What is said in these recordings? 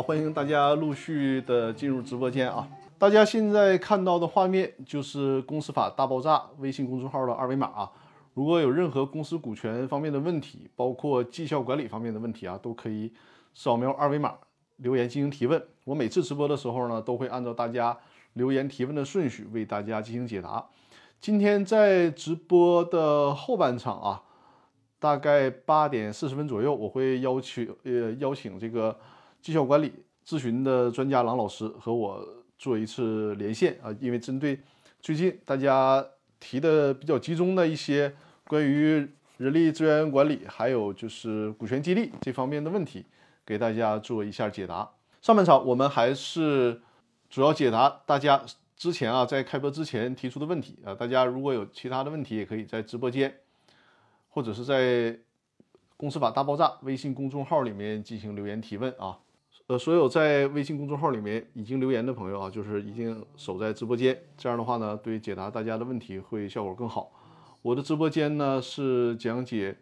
欢迎大家陆续的进入直播间啊！大家现在看到的画面就是《公司法大爆炸》微信公众号的二维码啊。如果有任何公司股权方面的问题，包括绩效管理方面的问题啊，都可以扫描二维码留言进行提问。我每次直播的时候呢，都会按照大家留言提问的顺序为大家进行解答。今天在直播的后半场啊，大概八点四十分左右，我会邀请呃邀请这个绩效管理咨询的专家郎老师和我做一次连线啊，因为针对最近大家提的比较集中的一些。关于人力资源管理，还有就是股权激励这方面的问题，给大家做一下解答。上半场我们还是主要解答大家之前啊在开播之前提出的问题啊。大家如果有其他的问题，也可以在直播间或者是在《公司法大爆炸》微信公众号里面进行留言提问啊。呃，所有在微信公众号里面已经留言的朋友啊，就是已经守在直播间，这样的话呢，对解答大家的问题会效果更好。我的直播间呢是讲解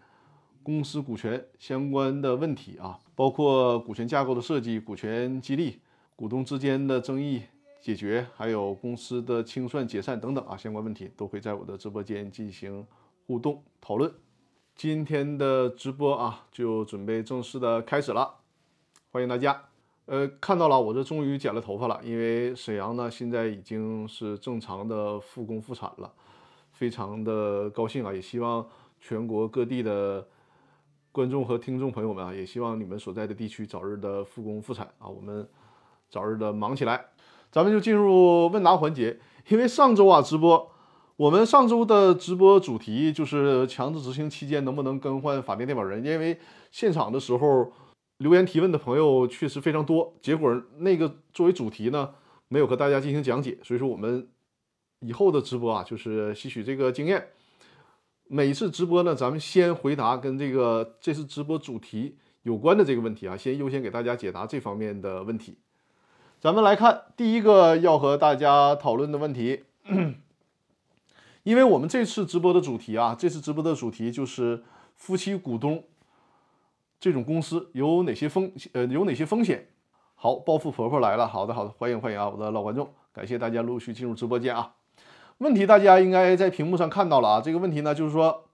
公司股权相关的问题啊，包括股权架构的设计、股权激励、股东之间的争议解决，还有公司的清算解散等等啊，相关问题都会在我的直播间进行互动讨论。今天的直播啊，就准备正式的开始了，欢迎大家。呃，看到了，我这终于剪了头发了，因为沈阳呢现在已经是正常的复工复产了。非常的高兴啊，也希望全国各地的观众和听众朋友们啊，也希望你们所在的地区早日的复工复产啊，我们早日的忙起来。咱们就进入问答环节，因为上周啊直播，我们上周的直播主题就是强制执行期间能不能更换法定代表人，因为现场的时候留言提问的朋友确实非常多，结果那个作为主题呢没有和大家进行讲解，所以说我们。以后的直播啊，就是吸取这个经验。每次直播呢，咱们先回答跟这个这次直播主题有关的这个问题啊，先优先给大家解答这方面的问题。咱们来看第一个要和大家讨论的问题，因为我们这次直播的主题啊，这次直播的主题就是夫妻股东这种公司有哪些风呃有哪些风险？好，暴富婆婆来了，好的好的，欢迎欢迎啊，我的老观众，感谢大家陆续进入直播间啊。问题大家应该在屏幕上看到了啊，这个问题呢就是说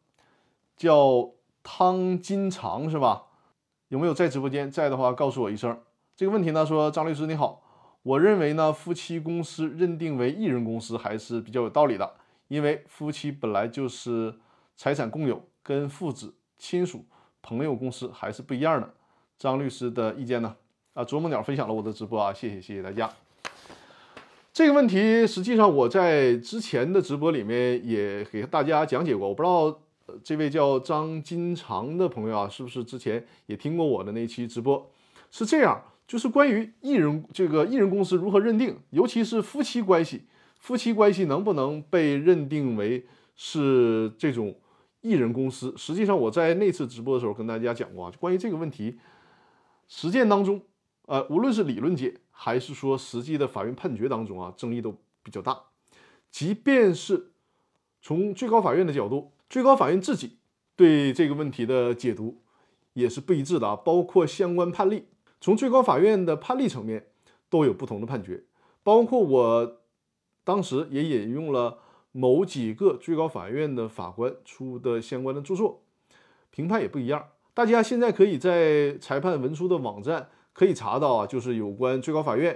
叫汤金长是吧？有没有在直播间？在的话告诉我一声。这个问题呢说张律师你好，我认为呢夫妻公司认定为一人公司还是比较有道理的，因为夫妻本来就是财产共有，跟父子、亲属、朋友公司还是不一样的。张律师的意见呢？啊，啄木鸟分享了我的直播啊，谢谢谢谢大家。这个问题实际上我在之前的直播里面也给大家讲解过，我不知道这位叫张金长的朋友啊，是不是之前也听过我的那期直播？是这样，就是关于艺人这个艺人公司如何认定，尤其是夫妻关系，夫妻关系能不能被认定为是这种艺人公司？实际上我在那次直播的时候跟大家讲过啊，关于这个问题，实践当中，呃，无论是理论界。还是说实际的法院判决当中啊，争议都比较大。即便是从最高法院的角度，最高法院自己对这个问题的解读也是不一致的啊。包括相关判例，从最高法院的判例层面都有不同的判决。包括我当时也引用了某几个最高法院的法官出的相关的著作，评判也不一样。大家现在可以在裁判文书的网站。可以查到啊，就是有关最高法院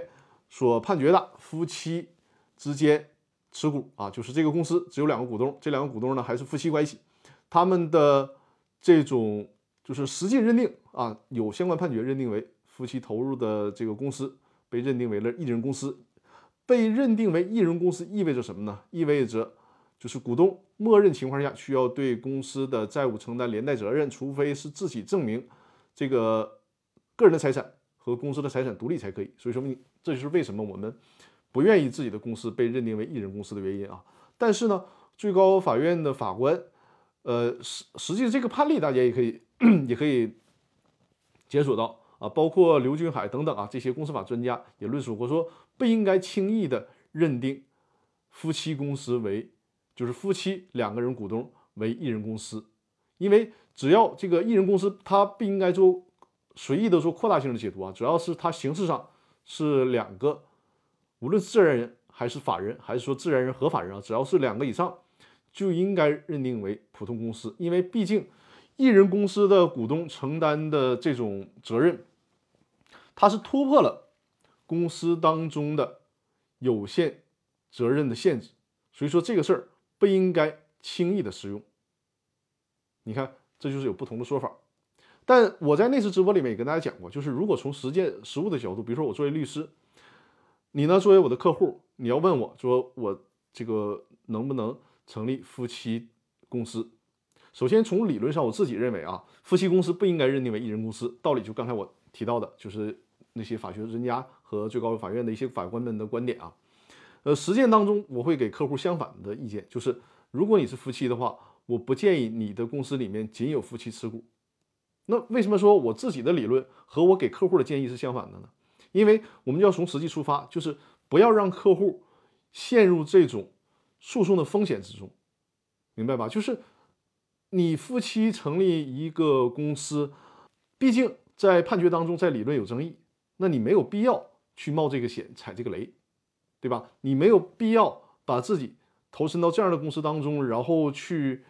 所判决的夫妻之间持股啊，就是这个公司只有两个股东，这两个股东呢还是夫妻关系，他们的这种就是实际认定啊，有相关判决认定为夫妻投入的这个公司被认定为了一人公司，被认定为一人公司意味着什么呢？意味着就是股东默认情况下需要对公司的债务承担连带责任，除非是自己证明这个个人的财产。和公司的财产独立才可以，所以说你这就是为什么我们不愿意自己的公司被认定为一人公司的原因啊。但是呢，最高法院的法官，呃，实实际这个判例大家也可以 也可以检索到啊，包括刘俊海等等啊这些公司法专家也论述过，说不应该轻易的认定夫妻公司为就是夫妻两个人股东为一人公司，因为只要这个一人公司，他不应该做。随意的做扩大性的解读啊，主要是它形式上是两个，无论是自然人还是法人，还是说自然人和法人啊，只要是两个以上，就应该认定为普通公司，因为毕竟一人公司的股东承担的这种责任，它是突破了公司当中的有限责任的限制，所以说这个事儿不应该轻易的适用。你看，这就是有不同的说法。但我在那次直播里面也跟大家讲过，就是如果从实践实务的角度，比如说我作为律师，你呢作为我的客户，你要问我说我这个能不能成立夫妻公司？首先从理论上，我自己认为啊，夫妻公司不应该认定为一人公司。道理就刚才我提到的，就是那些法学专家和最高法院的一些法官们的观点啊。呃，实践当中我会给客户相反的意见，就是如果你是夫妻的话，我不建议你的公司里面仅有夫妻持股。那为什么说我自己的理论和我给客户的建议是相反的呢？因为我们要从实际出发，就是不要让客户陷入这种诉讼的风险之中，明白吧？就是你夫妻成立一个公司，毕竟在判决当中，在理论有争议，那你没有必要去冒这个险、踩这个雷，对吧？你没有必要把自己投身到这样的公司当中，然后去。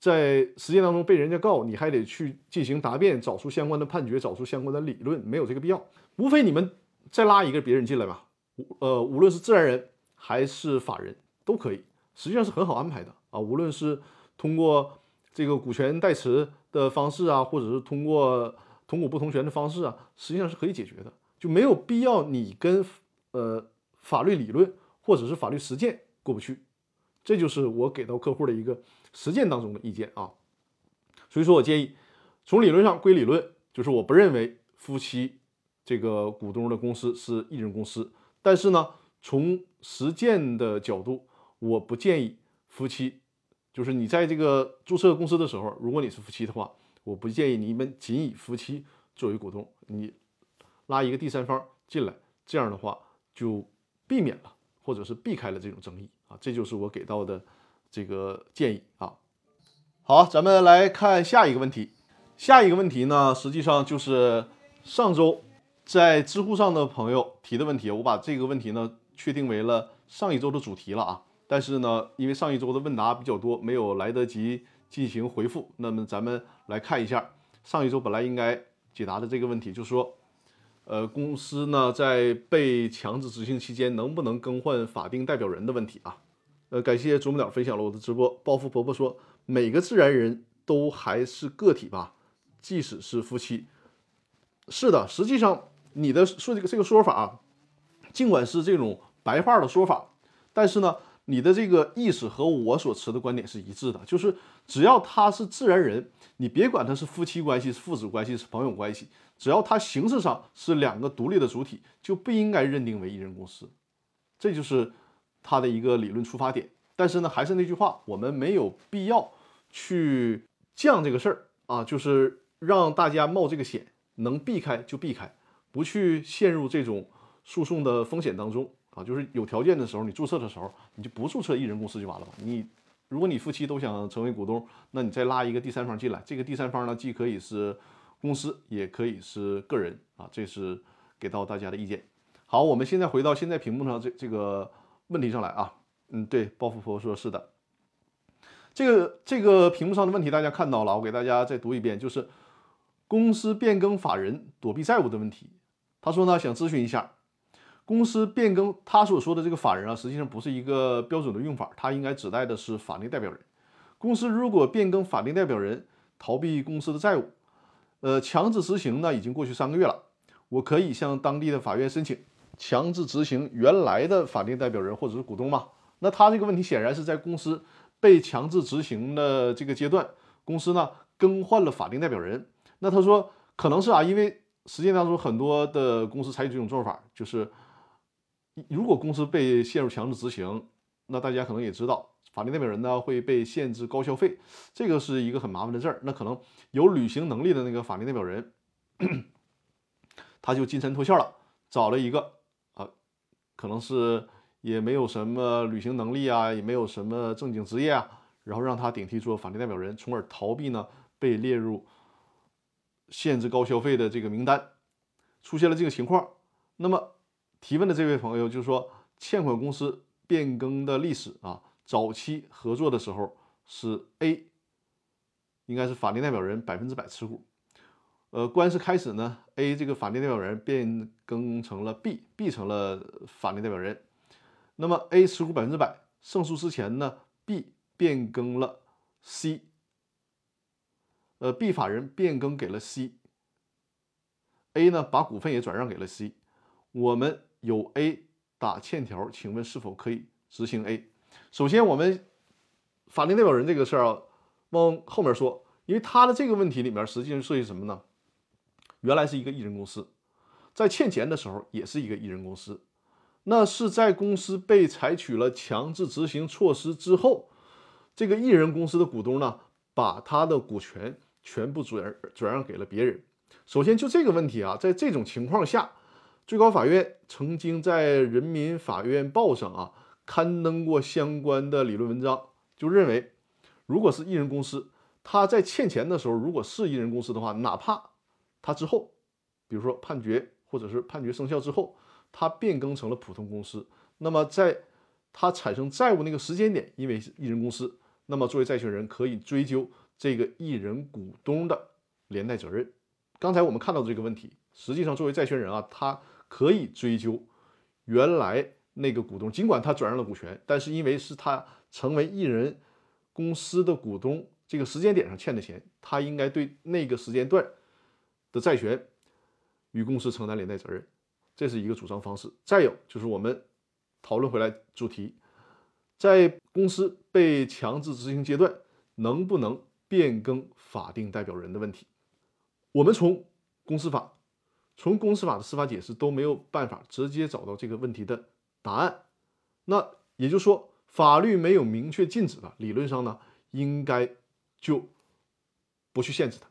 在实践当中被人家告，你还得去进行答辩，找出相关的判决，找出相关的理论，没有这个必要。无非你们再拉一个别人进来吧，呃，无论是自然人还是法人都可以，实际上是很好安排的啊。无论是通过这个股权代持的方式啊，或者是通过同股不同权的方式啊，实际上是可以解决的，就没有必要你跟呃法律理论或者是法律实践过不去。这就是我给到客户的一个。实践当中的意见啊，所以说我建议，从理论上归理论，就是我不认为夫妻这个股东的公司是一人公司，但是呢，从实践的角度，我不建议夫妻，就是你在这个注册公司的时候，如果你是夫妻的话，我不建议你们仅以夫妻作为股东，你拉一个第三方进来，这样的话就避免了或者是避开了这种争议啊，这就是我给到的。这个建议啊，好，咱们来看下一个问题。下一个问题呢，实际上就是上周在知乎上的朋友提的问题。我把这个问题呢确定为了上一周的主题了啊。但是呢，因为上一周的问答比较多，没有来得及进行回复。那么咱们来看一下上一周本来应该解答的这个问题，就是说，呃，公司呢在被强制执行期间能不能更换法定代表人的问题啊。呃，感谢啄木鸟分享了我的直播。暴富婆婆说，每个自然人都还是个体吧，即使是夫妻。是的，实际上你的说这个这个说法啊，尽管是这种白话的说法，但是呢，你的这个意思和我所持的观点是一致的，就是只要他是自然人，你别管他是夫妻关系、是父子关系、是朋友关系，只要他形式上是两个独立的主体，就不应该认定为一人公司。这就是。他的一个理论出发点，但是呢，还是那句话，我们没有必要去降这个事儿啊，就是让大家冒这个险，能避开就避开，不去陷入这种诉讼的风险当中啊。就是有条件的时候，你注册的时候，你就不注册一人公司就完了吧。你如果你夫妻都想成为股东，那你再拉一个第三方进来，这个第三方呢，既可以是公司，也可以是个人啊。这是给到大家的意见。好，我们现在回到现在屏幕上这这个。问题上来啊，嗯，对，暴富婆说是的，这个这个屏幕上的问题大家看到了，我给大家再读一遍，就是公司变更法人躲避债务的问题。他说呢，想咨询一下，公司变更他所说的这个法人啊，实际上不是一个标准的用法，它应该指代的是法定代表人。公司如果变更法定代表人，逃避公司的债务，呃，强制执行呢，已经过去三个月了，我可以向当地的法院申请。强制执行原来的法定代表人或者是股东吗？那他这个问题显然是在公司被强制执行的这个阶段，公司呢更换了法定代表人。那他说可能是啊，因为实践当中很多的公司采取这种做法，就是如果公司被陷入强制执行，那大家可能也知道，法定代表人呢会被限制高消费，这个是一个很麻烦的事儿。那可能有履行能力的那个法定代表人，他就金蝉脱壳了，找了一个啊。可能是也没有什么履行能力啊，也没有什么正经职业啊，然后让他顶替做法定代表人，从而逃避呢被列入限制高消费的这个名单，出现了这个情况。那么提问的这位朋友就说，欠款公司变更的历史啊，早期合作的时候是 A，应该是法定代表人百分之百持股。呃，官司开始呢，A 这个法定代表人变更成了 B，B 成了法定代表人。那么 A 持股百分之百，胜诉之前呢，B 变更了 C，呃，B 法人变更给了 C，A 呢把股份也转让给了 C。我们有 A 打欠条，请问是否可以执行 A？首先，我们法定代表人这个事儿啊，往后面说，因为他的这个问题里面实际上涉及什么呢？原来是一个艺人公司，在欠钱的时候也是一个艺人公司，那是在公司被采取了强制执行措施之后，这个艺人公司的股东呢，把他的股权全部转转让给了别人。首先就这个问题啊，在这种情况下，最高法院曾经在人民法院报上啊刊登过相关的理论文章，就认为，如果是艺人公司，他在欠钱的时候，如果是艺人公司的话，哪怕他之后，比如说判决或者是判决生效之后，他变更成了普通公司，那么在他产生债务那个时间点，因为是艺人公司，那么作为债权人可以追究这个艺人股东的连带责任。刚才我们看到的这个问题，实际上作为债权人啊，他可以追究原来那个股东，尽管他转让了股权，但是因为是他成为艺人公司的股东这个时间点上欠的钱，他应该对那个时间段。的债权与公司承担连带责任，这是一个主张方式。再有就是我们讨论回来主题，在公司被强制执行阶段，能不能变更法定代表人的问题？我们从公司法、从公司法的司法解释都没有办法直接找到这个问题的答案。那也就是说，法律没有明确禁止的，理论上呢，应该就不去限制它。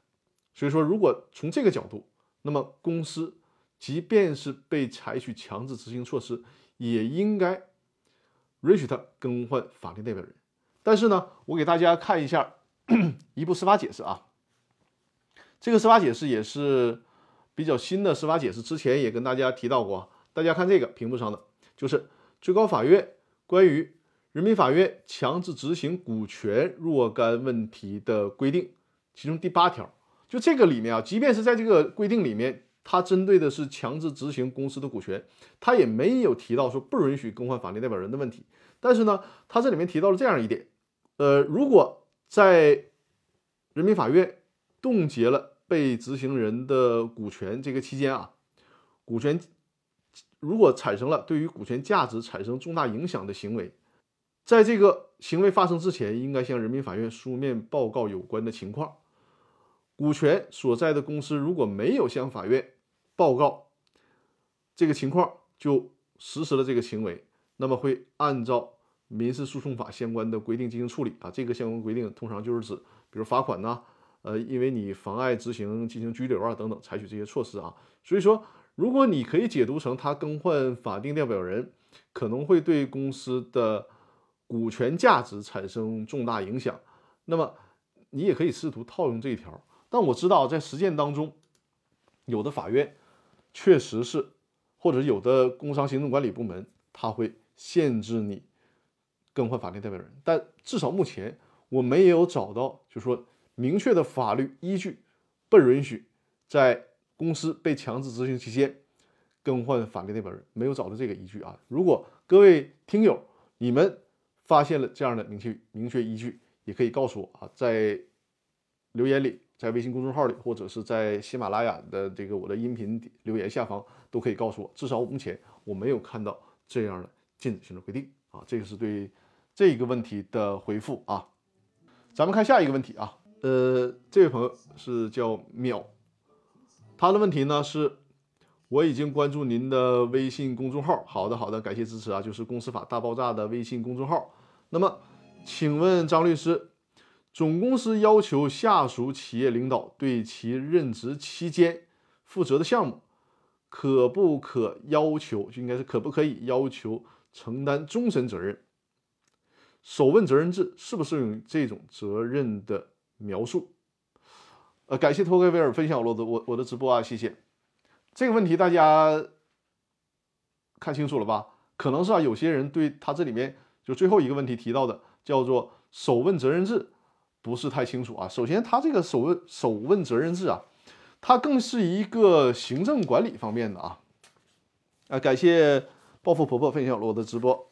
所以说，如果从这个角度，那么公司即便是被采取强制执行措施，也应该允许他更换法定代表人。但是呢，我给大家看一下 一部司法解释啊。这个司法解释也是比较新的司法解释，之前也跟大家提到过。大家看这个屏幕上的，就是最高法院关于人民法院强制执行股权若干问题的规定，其中第八条。就这个里面啊，即便是在这个规定里面，它针对的是强制执行公司的股权，它也没有提到说不允许更换法定代表人的问题。但是呢，它这里面提到了这样一点，呃，如果在人民法院冻结了被执行人的股权这个期间啊，股权如果产生了对于股权价值产生重大影响的行为，在这个行为发生之前，应该向人民法院书面报告有关的情况。股权所在的公司如果没有向法院报告这个情况，就实施了这个行为，那么会按照民事诉讼法相关的规定进行处理啊。这个相关规定通常就是指，比如罚款呐，呃，因为你妨碍执行进行拘留啊等等，采取这些措施啊。所以说，如果你可以解读成他更换法定代表人，可能会对公司的股权价值产生重大影响，那么你也可以试图套用这一条。但我知道，在实践当中，有的法院确实是，或者有的工商行政管理部门，他会限制你更换法定代表人。但至少目前我没有找到，就说明确的法律依据，不允许在公司被强制执行期间更换法定代表人，没有找到这个依据啊。如果各位听友你们发现了这样的明确明确依据，也可以告诉我啊，在留言里。在微信公众号里，或者是在喜马拉雅的这个我的音频留言下方，都可以告诉我。至少目前我没有看到这样的禁止性的规定啊。这个是对这个问题的回复啊。咱们看下一个问题啊。呃，这位朋友是叫淼，他的问题呢是：我已经关注您的微信公众号，好的好的，感谢支持啊。就是《公司法大爆炸》的微信公众号。那么，请问张律师？总公司要求下属企业领导对其任职期间负责的项目，可不可要求？就应该是可不可以要求承担终身责任？首问责任制适不适用于这种责任的描述？呃，感谢托克维尔分享我的我我的直播啊，谢谢。这个问题大家看清楚了吧？可能是啊，有些人对他这里面就最后一个问题提到的叫做首问责任制不是太清楚啊。首先，他这个首问首问责任制啊，它更是一个行政管理方面的啊。啊，感谢暴富婆婆分享了我的直播。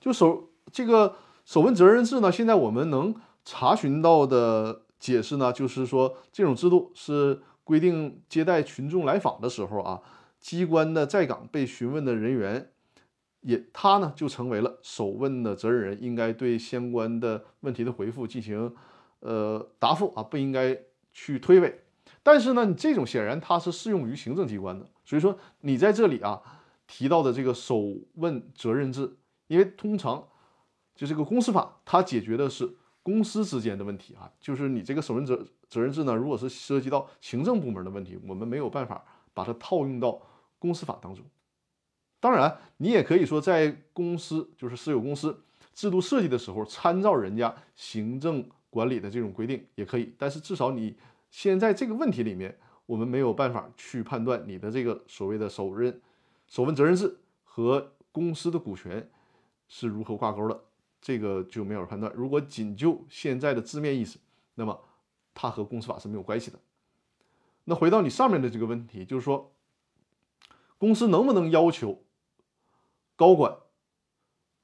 就首这个首问责任制呢，现在我们能查询到的解释呢，就是说这种制度是规定接待群众来访的时候啊，机关的在岗被询问的人员，也他呢就成为了首问的责任人，应该对相关的问题的回复进行呃答复啊，不应该去推诿。但是呢，你这种显然它是适用于行政机关的，所以说你在这里啊提到的这个首问责任制。因为通常就这个公司法，它解决的是公司之间的问题啊，就是你这个首任责责任制呢，如果是涉及到行政部门的问题，我们没有办法把它套用到公司法当中。当然，你也可以说在公司就是私有公司制度设计的时候，参照人家行政管理的这种规定也可以。但是至少你现在这个问题里面，我们没有办法去判断你的这个所谓的首任首问责任制和公司的股权。是如何挂钩的，这个就没有判断。如果仅就现在的字面意思，那么它和公司法是没有关系的。那回到你上面的这个问题，就是说，公司能不能要求高管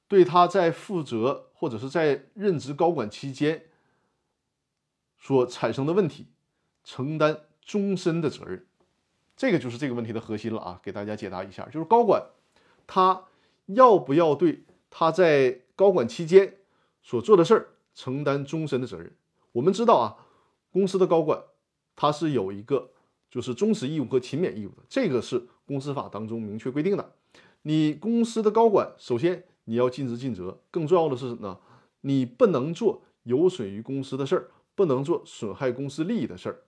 对他在负责或者是在任职高管期间所产生的问题承担终身的责任？这个就是这个问题的核心了啊！给大家解答一下，就是高管他要不要对？他在高管期间所做的事儿承担终身的责任。我们知道啊，公司的高管他是有一个就是忠实义务和勤勉义务的，这个是公司法当中明确规定的。你公司的高管，首先你要尽职尽责，更重要的是呢，你不能做有损于公司的事儿，不能做损害公司利益的事儿。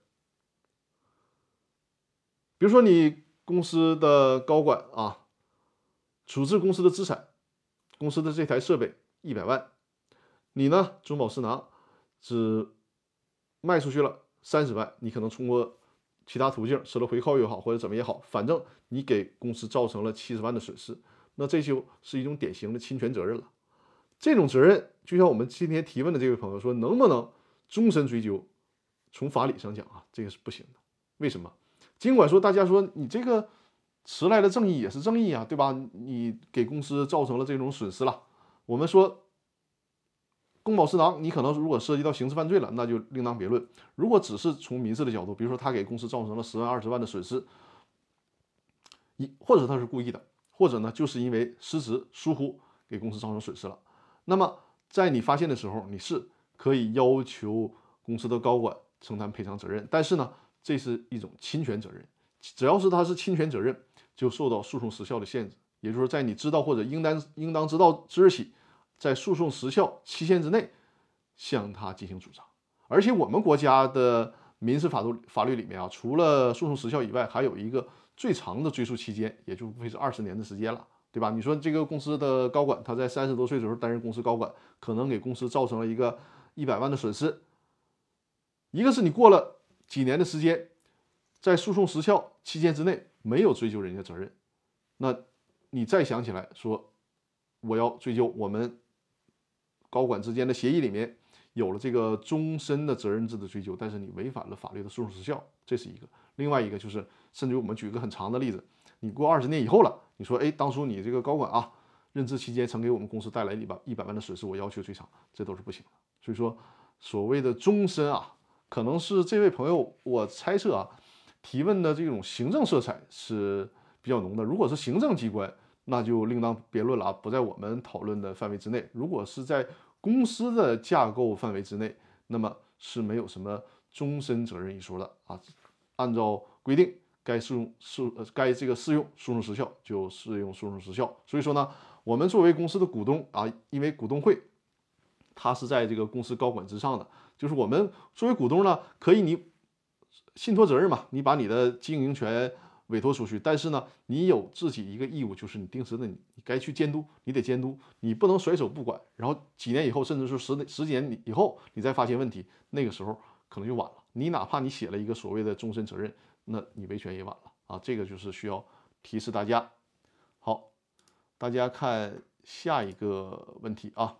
比如说，你公司的高管啊，处置公司的资产。公司的这台设备一百万，你呢？中饱私囊，只卖出去了三十万，你可能通过其他途径吃了回扣也好，或者怎么也好，反正你给公司造成了七十万的损失，那这就是一种典型的侵权责任了。这种责任，就像我们今天提问的这位朋友说，能不能终身追究？从法理上讲啊，这个是不行的。为什么？尽管说大家说你这个。迟来的正义也是正义啊，对吧？你给公司造成了这种损失了，我们说公保私囊，你可能如果涉及到刑事犯罪了，那就另当别论。如果只是从民事的角度，比如说他给公司造成了十万、二十万的损失，一或者他是故意的，或者呢就是因为失职疏忽给公司造成损失了，那么在你发现的时候，你是可以要求公司的高管承担赔偿责任，但是呢，这是一种侵权责任，只要是他是侵权责任。就受到诉讼时效的限制，也就是，在你知道或者应当应当知道之日起，在诉讼时效期限之内向他进行主张。而且我们国家的民事法律法律里面啊，除了诉讼时效以外，还有一个最长的追诉期间，也就无非是二十年的时间了，对吧？你说这个公司的高管他在三十多岁的时候担任公司高管，可能给公司造成了一个一百万的损失，一个是你过了几年的时间，在诉讼时效期间之内。没有追究人家责任，那你再想起来说我要追究，我们高管之间的协议里面有了这个终身的责任制的追究，但是你违反了法律的诉讼时效，这是一个。另外一个就是，甚至于我们举一个很长的例子，你过二十年以后了，你说哎，当初你这个高管啊，任职期间曾给我们公司带来一百一百万的损失，我要求追偿，这都是不行的。所以说，所谓的终身啊，可能是这位朋友我猜测啊。提问的这种行政色彩是比较浓的。如果是行政机关，那就另当别论了啊，不在我们讨论的范围之内。如果是在公司的架构范围之内，那么是没有什么终身责任一说的啊。按照规定，该适用适该这个适用诉讼时效就适用诉讼时效。所以说呢，我们作为公司的股东啊，因为股东会它是在这个公司高管之上的，就是我们作为股东呢，可以你。信托责任嘛，你把你的经营权委托出去，但是呢，你有自己一个义务，就是你定时的你该去监督，你得监督，你不能甩手不管。然后几年以后，甚至是十十几年以后，你再发现问题，那个时候可能就晚了。你哪怕你写了一个所谓的终身责任，那你维权也晚了啊。这个就是需要提示大家。好，大家看下一个问题啊，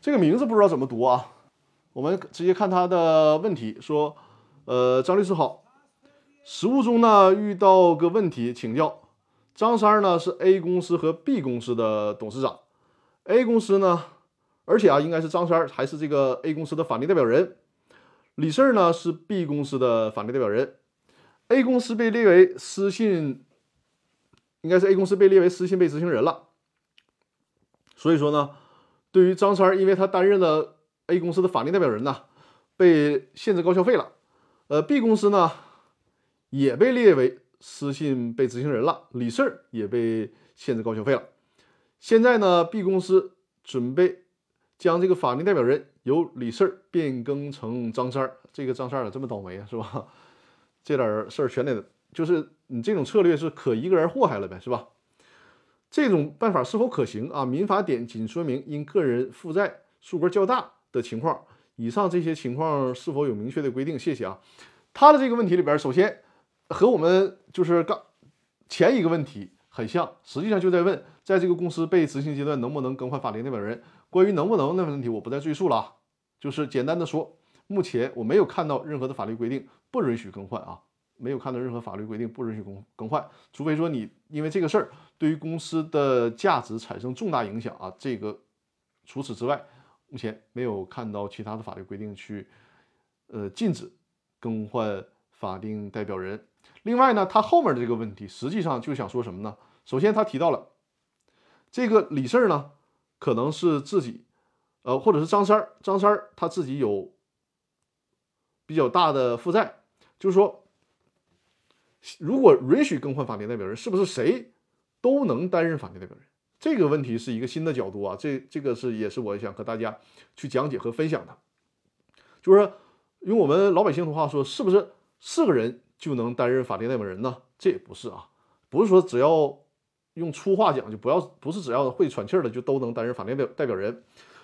这个名字不知道怎么读啊，我们直接看他的问题，说，呃，张律师好，实务中呢遇到个问题请教。张三呢是 A 公司和 B 公司的董事长，A 公司呢，而且啊应该是张三还是这个 A 公司的法定代表人，李四呢是 B 公司的法定代表人，A 公司被列为失信，应该是 A 公司被列为失信被执行人了，所以说呢，对于张三，因为他担任了 A 公司的法定代表人呢，被限制高消费了，呃，B 公司呢也被列为。失信被执行人了，李四儿也被限制高消费了。现在呢，B 公司准备将这个法定代表人由李四儿变更成张三儿。这个张三儿咋这么倒霉啊？是吧？这点事儿全得就是你这种策略是可一个人祸害了呗，是吧？这种办法是否可行啊？民法典仅说明因个人负债数额较大的情况，以上这些情况是否有明确的规定？谢谢啊。他的这个问题里边，首先。和我们就是刚前一个问题很像，实际上就在问，在这个公司被执行阶段能不能更换法定代表人。关于能不能的问题，我不再赘述了啊，就是简单的说，目前我没有看到任何的法律规定不允许更换啊，没有看到任何法律规定不允许更更换，除非说你因为这个事儿对于公司的价值产生重大影响啊，这个除此之外，目前没有看到其他的法律规定去呃禁止更换法定代表人。另外呢，他后面的这个问题实际上就想说什么呢？首先，他提到了这个李四儿呢，可能是自己，呃，或者是张三儿，张三儿他自己有比较大的负债，就是说，如果允许更换法定代表人，是不是谁都能担任法定代表人？这个问题是一个新的角度啊，这这个是也是我想和大家去讲解和分享的，就是，用我们老百姓的话说，是不是四个人？就能担任法定代表人呢？这也不是啊，不是说只要用粗话讲就不要，不是只要会喘气儿的就都能担任法定代代表人。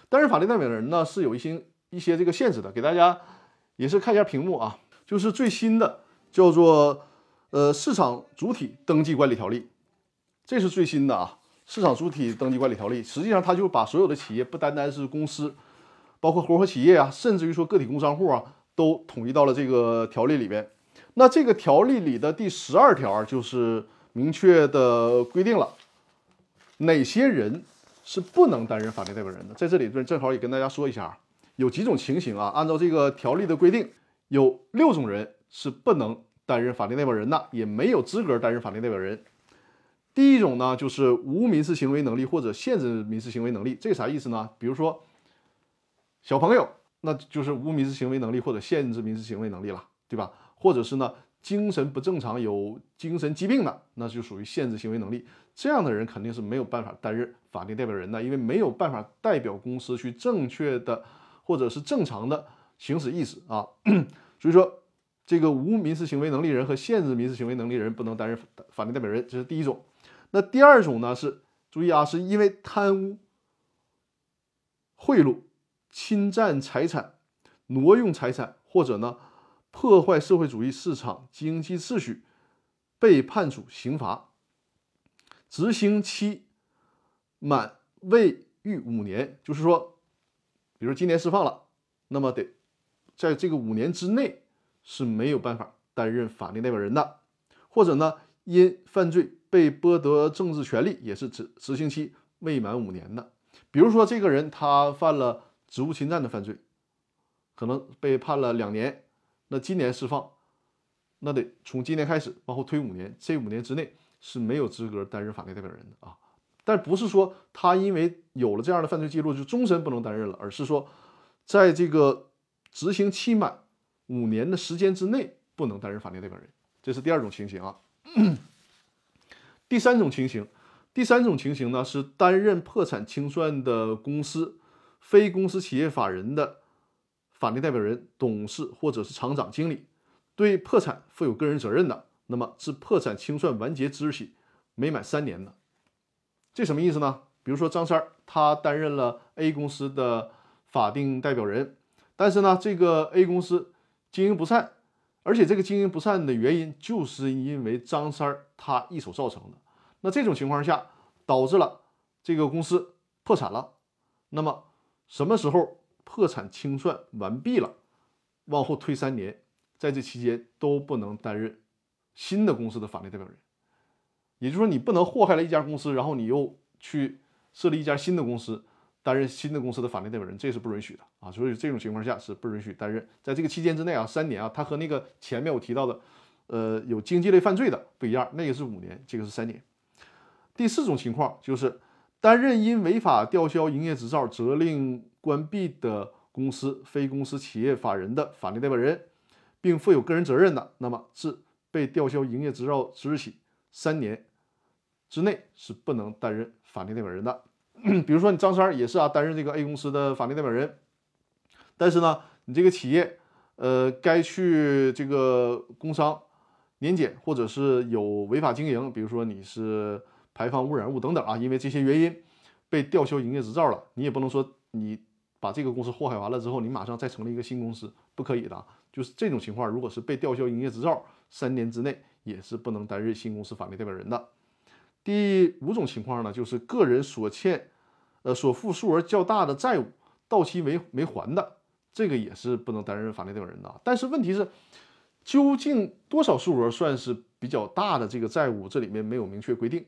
担任法定代表人呢是有一些一些这个限制的，给大家也是看一下屏幕啊，就是最新的叫做呃市场主体登记管理条例，这是最新的啊市场主体登记管理条例，实际上它就把所有的企业不单单是公司，包括合伙企业啊，甚至于说个体工商户啊，都统一到了这个条例里边。那这个条例里的第十二条就是明确的规定了哪些人是不能担任法定代表人的。在这里边正好也跟大家说一下，有几种情形啊。按照这个条例的规定，有六种人是不能担任法定代表人的，也没有资格担任法定代表人。第一种呢，就是无民事行为能力或者限制民事行为能力。这啥意思呢？比如说小朋友，那就是无民事行为能力或者限制民事行为能力了，对吧？或者是呢，精神不正常、有精神疾病的，那就属于限制行为能力。这样的人肯定是没有办法担任法定代表人的，因为没有办法代表公司去正确的或者是正常的行使意思啊。所以说，这个无民事行为能力人和限制民事行为能力人不能担任法定代表人，这是第一种。那第二种呢是，注意啊，是因为贪污、贿赂、侵占财产、挪用财产或者呢。破坏社会主义市场经济秩序，被判处刑罚，执行期满未逾五年，就是说，比如今年释放了，那么得在这个五年之内是没有办法担任法定代表人的，或者呢，因犯罪被剥夺政治权利，也是执执行期未满五年的。比如说，这个人他犯了职务侵占的犯罪，可能被判了两年。那今年释放，那得从今年开始往后推五年，这五年之内是没有资格担任法定代表人的啊。但不是说他因为有了这样的犯罪记录就终身不能担任了，而是说在这个执行期满五年的时间之内不能担任法定代表人，这是第二种情形啊。第三种情形，第三种情形呢是担任破产清算的公司非公司企业法人的。法定代表人、董事或者是厂长、经理对破产负有个人责任的，那么自破产清算完结之日起，没满三年的，这什么意思呢？比如说张三儿，他担任了 A 公司的法定代表人，但是呢，这个 A 公司经营不善，而且这个经营不善的原因就是因为张三儿他一手造成的。那这种情况下导致了这个公司破产了。那么什么时候破产清算完毕了？往后推三年，在这期间都不能担任新的公司的法定代表人。也就是说，你不能祸害了一家公司，然后你又去设立一家新的公司，担任新的公司的法定代表人，这是不允许的啊！所以这种情况下是不允许担任。在这个期间之内啊，三年啊，它和那个前面我提到的，呃，有经济类犯罪的不一样，那个是五年，这个是三年。第四种情况就是担任因违法吊销营业执照责令关闭的公司非公司企业法人的法定代表人，并负有个人责任的，那么自被吊销营业执照之日起三年。之内是不能担任法定代表人的。比如说，你张三也是啊，担任这个 A 公司的法定代表人，但是呢，你这个企业，呃，该去这个工商年检，或者是有违法经营，比如说你是排放污染物等等啊，因为这些原因被吊销营业执照了，你也不能说你把这个公司祸害完了之后，你马上再成立一个新公司，不可以的。就是这种情况，如果是被吊销营业执照，三年之内也是不能担任新公司法定代表人的。第五种情况呢，就是个人所欠，呃，所负数额较大的债务到期没没还的，这个也是不能担任法定代表人的。但是问题是，究竟多少数额算是比较大的这个债务？这里面没有明确规定。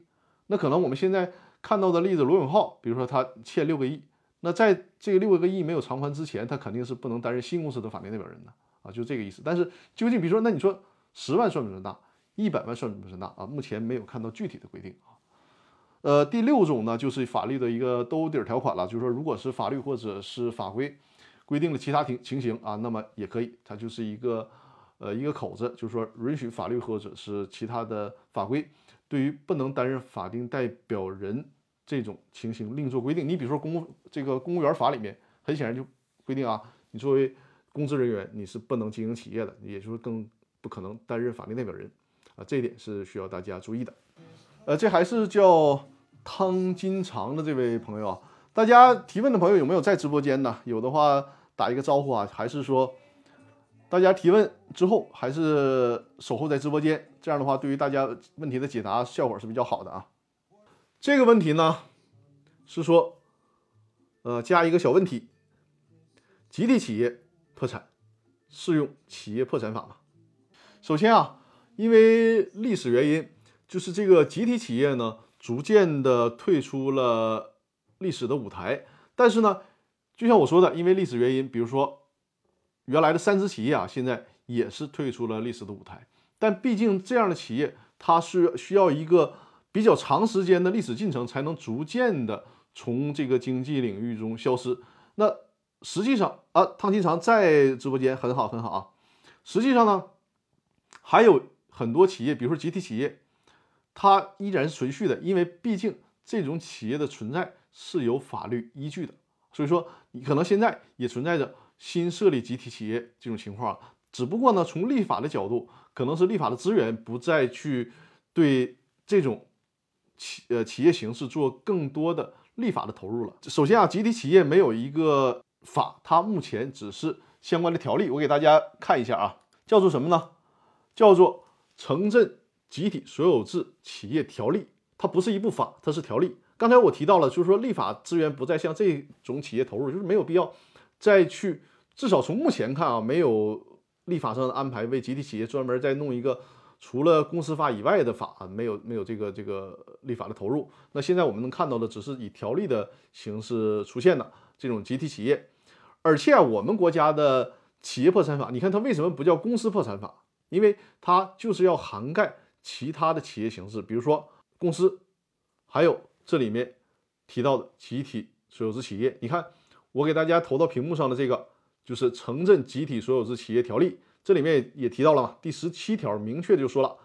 那可能我们现在看到的例子，罗永浩，比如说他欠六个亿，那在这个六个亿没有偿还之前，他肯定是不能担任新公司的法定代表人的啊，就这个意思。但是究竟，比如说，那你说十万算不算大？一百万算不算大啊？目前没有看到具体的规定啊。呃，第六种呢，就是法律的一个兜底条款了，就是说，如果是法律或者是法规规定了其他情情形啊，那么也可以，它就是一个呃一个口子，就是说允许法律或者是其他的法规对于不能担任法定代表人这种情形另作规定。你比如说公这个公务员法里面很显然就规定啊，你作为公职人员你是不能经营企业的，也就是更不可能担任法定代表人。啊，这一点是需要大家注意的。呃，这还是叫汤金长的这位朋友啊，大家提问的朋友有没有在直播间呢？有的话打一个招呼啊，还是说大家提问之后还是守候在直播间？这样的话，对于大家问题的解答效果是比较好的啊。这个问题呢是说，呃，加一个小问题：集体企业破产适用企业破产法吗？首先啊。因为历史原因，就是这个集体企业呢，逐渐的退出了历史的舞台。但是呢，就像我说的，因为历史原因，比如说原来的三资企业啊，现在也是退出了历史的舞台。但毕竟这样的企业，它是需要一个比较长时间的历史进程，才能逐渐的从这个经济领域中消失。那实际上啊，汤金长在直播间很好很好啊。实际上呢，还有。很多企业，比如说集体企业，它依然是存续的，因为毕竟这种企业的存在是有法律依据的。所以说，你可能现在也存在着新设立集体企业这种情况，只不过呢，从立法的角度，可能是立法的资源不再去对这种企呃企业形式做更多的立法的投入了。首先啊，集体企业没有一个法，它目前只是相关的条例。我给大家看一下啊，叫做什么呢？叫做。城镇集体所有制企业条例，它不是一部法，它是条例。刚才我提到了，就是说立法资源不再向这种企业投入，就是没有必要再去，至少从目前看啊，没有立法上的安排为集体企业专门再弄一个除了公司法以外的法，没有没有这个这个立法的投入。那现在我们能看到的，只是以条例的形式出现的这种集体企业，而且啊我们国家的企业破产法，你看它为什么不叫公司破产法？因为它就是要涵盖其他的企业形式，比如说公司，还有这里面提到的集体所有制企业。你看，我给大家投到屏幕上的这个，就是《城镇集体所有制企业条例》，这里面也提到了嘛，第十七条明确的就说了，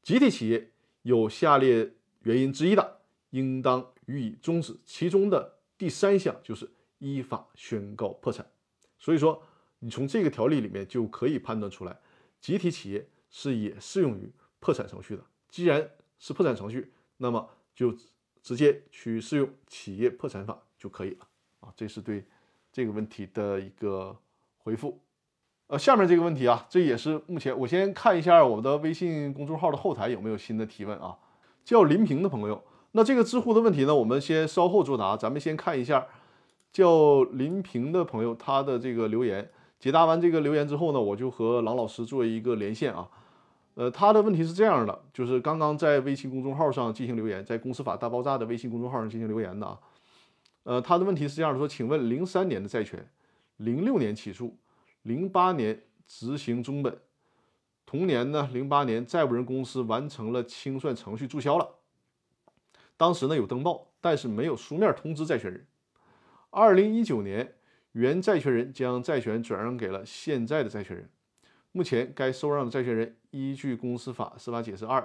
集体企业有下列原因之一的，应当予以终止。其中的第三项就是依法宣告破产。所以说，你从这个条例里面就可以判断出来。集体企业是也适用于破产程序的。既然是破产程序，那么就直接去适用企业破产法就可以了啊。这是对这个问题的一个回复。呃，下面这个问题啊，这也是目前我先看一下我们的微信公众号的后台有没有新的提问啊。叫林平的朋友，那这个知乎的问题呢，我们先稍后作答。咱们先看一下叫林平的朋友他的这个留言。解答完这个留言之后呢，我就和郎老师做一个连线啊。呃，他的问题是这样的，就是刚刚在微信公众号上进行留言，在《公司法大爆炸》的微信公众号上进行留言的啊。呃，他的问题是这样的，说，请问零三年的债权，零六年起诉，零八年执行终本，同年呢，零八年债务人公司完成了清算程序注销了，当时呢有登报，但是没有书面通知债权人。二零一九年，原债权人将债权转让给了现在的债权人。目前，该受让的债权人依据《公司法司法解释二》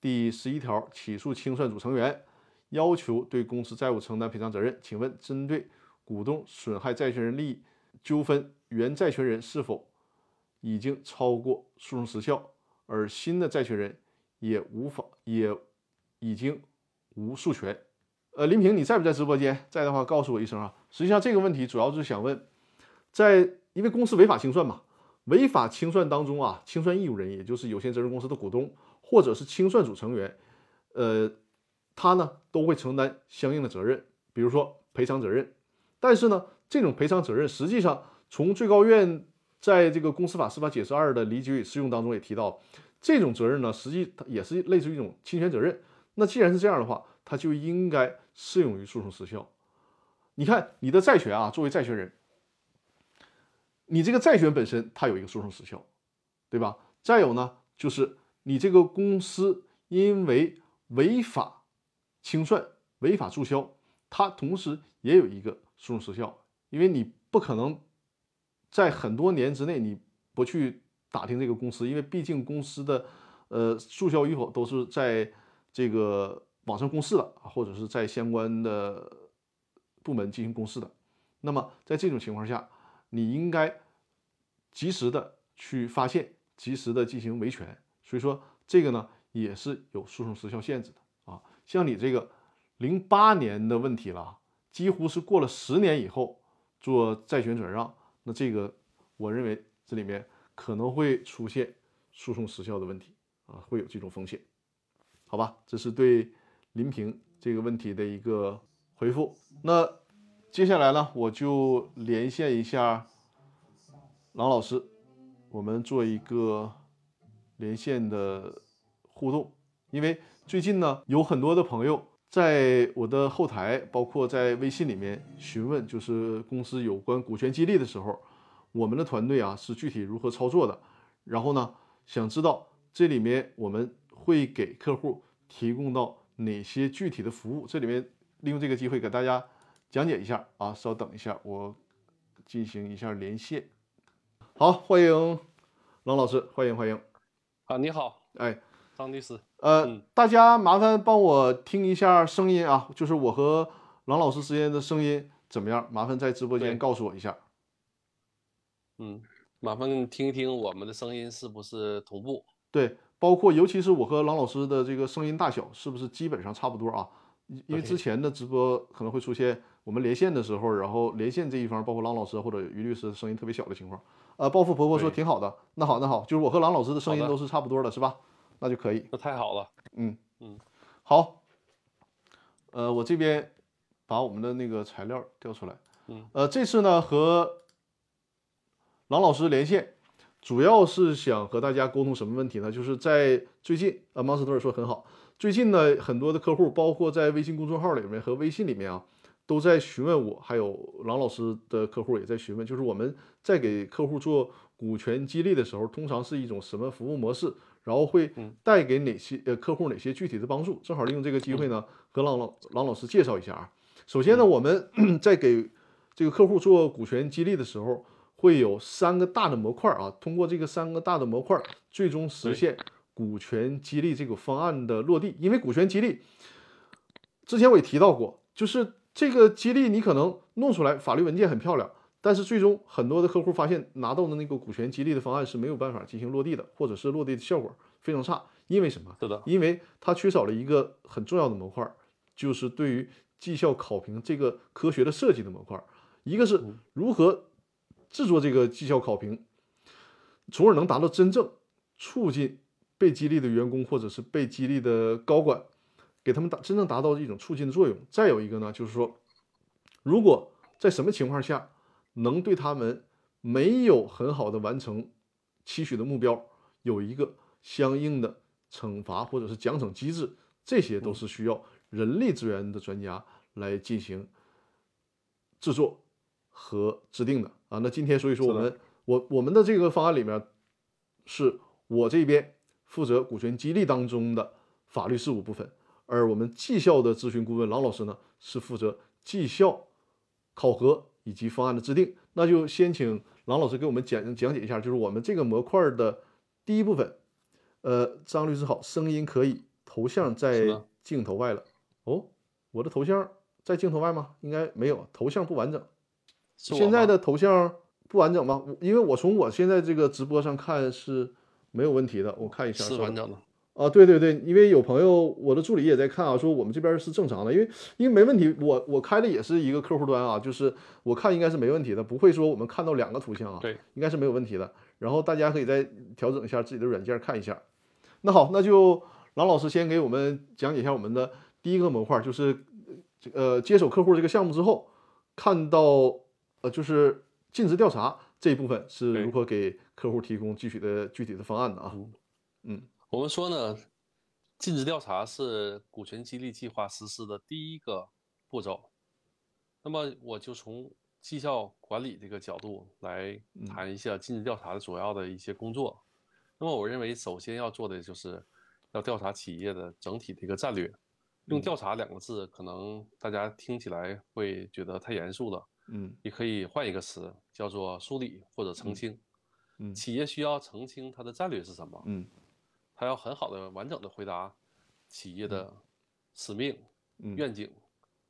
第十一条起诉清算组成员，要求对公司债务承担赔偿责任。请问，针对股东损害债权人利益纠纷，原债权人是否已经超过诉讼时效，而新的债权人也无法也已经无诉权？呃，林平，你在不在直播间？在的话，告诉我一声啊。实际上，这个问题主要是想问，在因为公司违法清算嘛。违法清算当中啊，清算义务人也就是有限责任公司的股东或者是清算组成员，呃，他呢都会承担相应的责任，比如说赔偿责任。但是呢，这种赔偿责任实际上从最高院在这个公司法司法解释二的理解与适用当中也提到，这种责任呢，实际它也是类似于一种侵权责任。那既然是这样的话，它就应该适用于诉讼时效。你看你的债权啊，作为债权人。你这个债权本身它有一个诉讼时效，对吧？再有呢，就是你这个公司因为违法清算、违法注销，它同时也有一个诉讼时效，因为你不可能在很多年之内你不去打听这个公司，因为毕竟公司的呃注销与否都是在这个网上公示的啊，或者是在相关的部门进行公示的。那么在这种情况下，你应该及时的去发现，及时的进行维权。所以说这个呢也是有诉讼时效限制的啊。像你这个零八年的问题了，几乎是过了十年以后做债权转让，那这个我认为这里面可能会出现诉讼时效的问题啊，会有这种风险。好吧，这是对林平这个问题的一个回复。那。接下来呢，我就连线一下郎老师，我们做一个连线的互动。因为最近呢，有很多的朋友在我的后台，包括在微信里面询问，就是公司有关股权激励的时候，我们的团队啊是具体如何操作的。然后呢，想知道这里面我们会给客户提供到哪些具体的服务。这里面利用这个机会给大家。讲解一下啊，稍等一下，我进行一下连线。好，欢迎郎老师，欢迎欢迎。啊，你好，哎，张律师。呃，大家麻烦帮我听一下声音啊，就是我和郎老师之间的声音怎么样？麻烦在直播间告诉我一下。嗯，麻烦听一听我们的声音是不是同步？对，包括尤其是我和郎老师的这个声音大小是不是基本上差不多啊？因为之前的直播可能会出现。我们连线的时候，然后连线这一方，包括郎老师或者于律师声音特别小的情况，呃，暴富婆婆说挺好的，那好那好，就是我和郎老师的声音都是差不多的，是吧？那就可以，那太好了，嗯。嗯，好，呃，我这边把我们的那个材料调出来，嗯，呃，这次呢和郎老师连线，主要是想和大家沟通什么问题呢？就是在最近，呃，芒斯多尔说很好，最近呢很多的客户，包括在微信公众号里面和微信里面啊。都在询问我，还有郎老师的客户也在询问，就是我们在给客户做股权激励的时候，通常是一种什么服务模式，然后会带给哪些呃客户哪些具体的帮助？正好利用这个机会呢，和郎老郎老师介绍一下啊。首先呢，我们 在给这个客户做股权激励的时候，会有三个大的模块啊，通过这个三个大的模块，最终实现股权激励这个方案的落地。因为股权激励之前我也提到过，就是。这个激励你可能弄出来，法律文件很漂亮，但是最终很多的客户发现拿到的那个股权激励的方案是没有办法进行落地的，或者是落地的效果非常差。因为什么？是的，因为它缺少了一个很重要的模块，就是对于绩效考评这个科学的设计的模块。一个是如何制作这个绩效考评，从而能达到真正促进被激励的员工或者是被激励的高管，给他们达真正达到一种促进的作用。再有一个呢，就是说，如果在什么情况下能对他们没有很好的完成期许的目标，有一个相应的惩罚或者是奖惩机制，这些都是需要人力资源的专家来进行制作和制定的啊。那今天所以说我们我我们的这个方案里面，是我这边负责股权激励当中的法律事务部分，而我们绩效的咨询顾问郎老师呢是负责绩效考核以及方案的制定。那就先请郎老师给我们讲讲解一下，就是我们这个模块的第一部分。呃，张律师好，声音可以，头像在镜头外了。哦，我的头像在镜头外吗？应该没有，头像不完整。现在的头像不完整吗？因为我从我现在这个直播上看是没有问题的，我看一下。是完整的。啊，对对对，因为有朋友，我的助理也在看啊，说我们这边是正常的，因为因为没问题，我我开的也是一个客户端啊，就是我看应该是没问题的，不会说我们看到两个图像啊，对，应该是没有问题的。然后大家可以再调整一下自己的软件看一下。那好，那就郎老师先给我们讲解一下我们的第一个模块，就是呃接手客户这个项目之后，看到呃就是尽职调查这一部分是如何给客户提供具体的具体的方案的啊，嗯。我们说呢，尽职调查是股权激励计划实施的第一个步骤。那么我就从绩效管理这个角度来谈一下尽职调查的主要的一些工作。那么我认为，首先要做的就是要调查企业的整体的一个战略。用“调查”两个字，可能大家听起来会觉得太严肃了。嗯，你可以换一个词，叫做梳理或者澄清。嗯，企业需要澄清它的战略是什么？嗯。他要很好的、完整的回答企业的使命、愿景、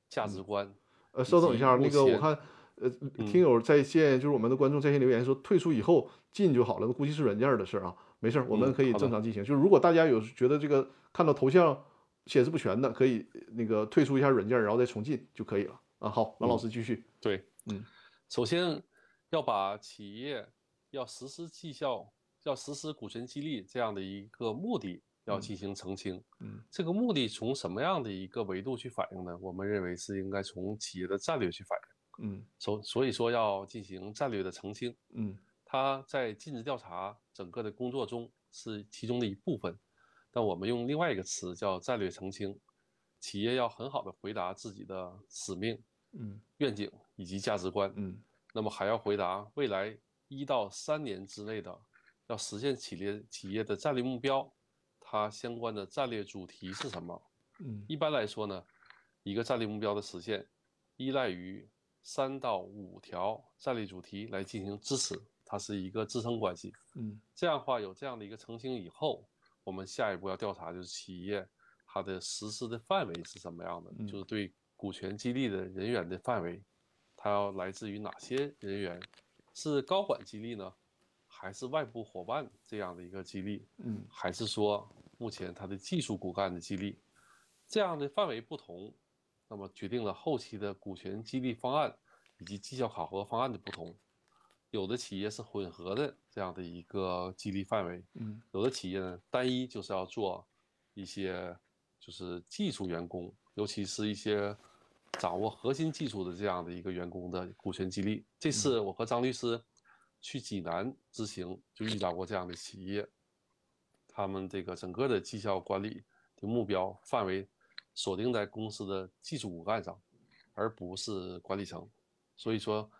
价值观。呃，稍等一下，那个我看，呃，听友在线，就是我们的观众在线留言说，退出以后进就好了，那估计是软件的事儿啊，没事儿，我们可以正常进行。就是如果大家有觉得这个看到头像显示不全的，可以那个退出一下软件，然后再重进就可以了啊。好，王老师继续。对，嗯，首先要把企业要实施绩效。要实施股权激励这样的一个目的要进行澄清，嗯，这个目的从什么样的一个维度去反映呢？我们认为是应该从企业的战略去反映，嗯，所所以说要进行战略的澄清，嗯，它在尽职调查整个的工作中是其中的一部分，但我们用另外一个词叫战略澄清，企业要很好的回答自己的使命、嗯，愿景以及价值观，嗯，那么还要回答未来一到三年之内的。要实现企业企业的战略目标，它相关的战略主题是什么？嗯，一般来说呢，一个战略目标的实现，依赖于三到五条战略主题来进行支持，它是一个支撑关系。嗯，这样的话有这样的一个澄清以后，我们下一步要调查就是企业它的实施的范围是什么样的，就是对股权激励的人员的范围，它要来自于哪些人员？是高管激励呢？还是外部伙伴这样的一个激励，嗯，还是说目前它的技术骨干的激励，这样的范围不同，那么决定了后期的股权激励方案以及绩效考核方案的不同。有的企业是混合的这样的一个激励范围，嗯，有的企业呢单一就是要做一些就是技术员工，尤其是一些掌握核心技术的这样的一个员工的股权激励。这次我和张律师。去济南执行就遇到过这样的企业，他们这个整个的绩效管理的目标范围锁定在公司的技术骨干上，而不是管理层。所以说，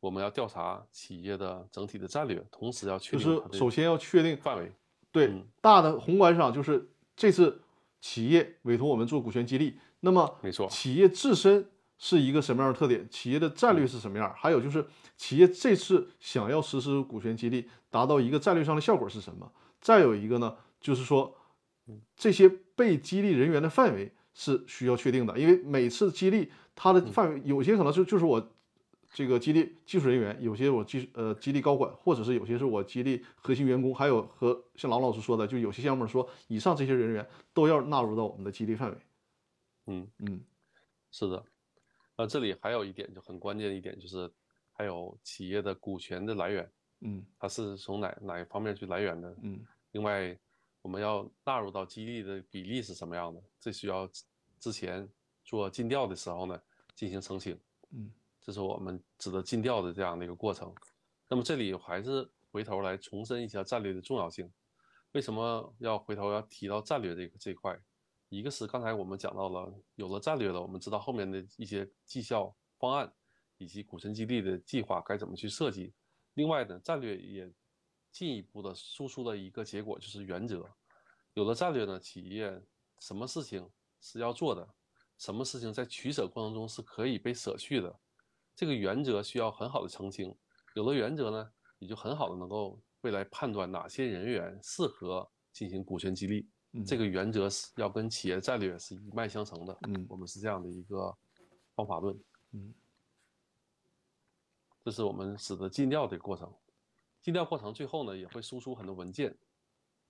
我们要调查企业的整体的战略，同时要确定就是首先要确定范围。对，大的宏观上就是这次企业委托我们做股权激励，那么没错，企业自身。是一个什么样的特点？企业的战略是什么样？还有就是企业这次想要实施股权激励，达到一个战略上的效果是什么？再有一个呢，就是说这些被激励人员的范围是需要确定的，因为每次激励它的范围有些可能就就是我这个激励技术人员，有些我激呃激励高管，或者是有些是我激励核心员工，还有和像郎老师说的，就有些项目说以上这些人员都要纳入到我们的激励范围。嗯嗯，是的。那这里还有一点就很关键一点，就是还有企业的股权的来源。嗯它是从哪哪一方面去来源的？嗯另外，我们要纳入到激励的比例是什么样的？这需要之之前做尽调的时候呢进行澄清。嗯这是我们值得尽调的这样的一个过程。那么这里还是回头来重申一下战略的重要性。为什么要回头要提到战略这个这一块？一个是刚才我们讲到了，有了战略了，我们知道后面的一些绩效方案以及股权激励的计划该怎么去设计。另外呢，战略也进一步的输出了一个结果，就是原则。有了战略呢，企业什么事情是要做的，什么事情在取舍过程中是可以被舍去的，这个原则需要很好的澄清。有了原则呢，你就很好的能够未来判断哪些人员适合进行股权激励。嗯这个原则是要跟企业战略是一脉相承的。嗯我们是这样的一个方法论。嗯这是我们使得尽调的过程。尽调过程最后呢，也会输出很多文件，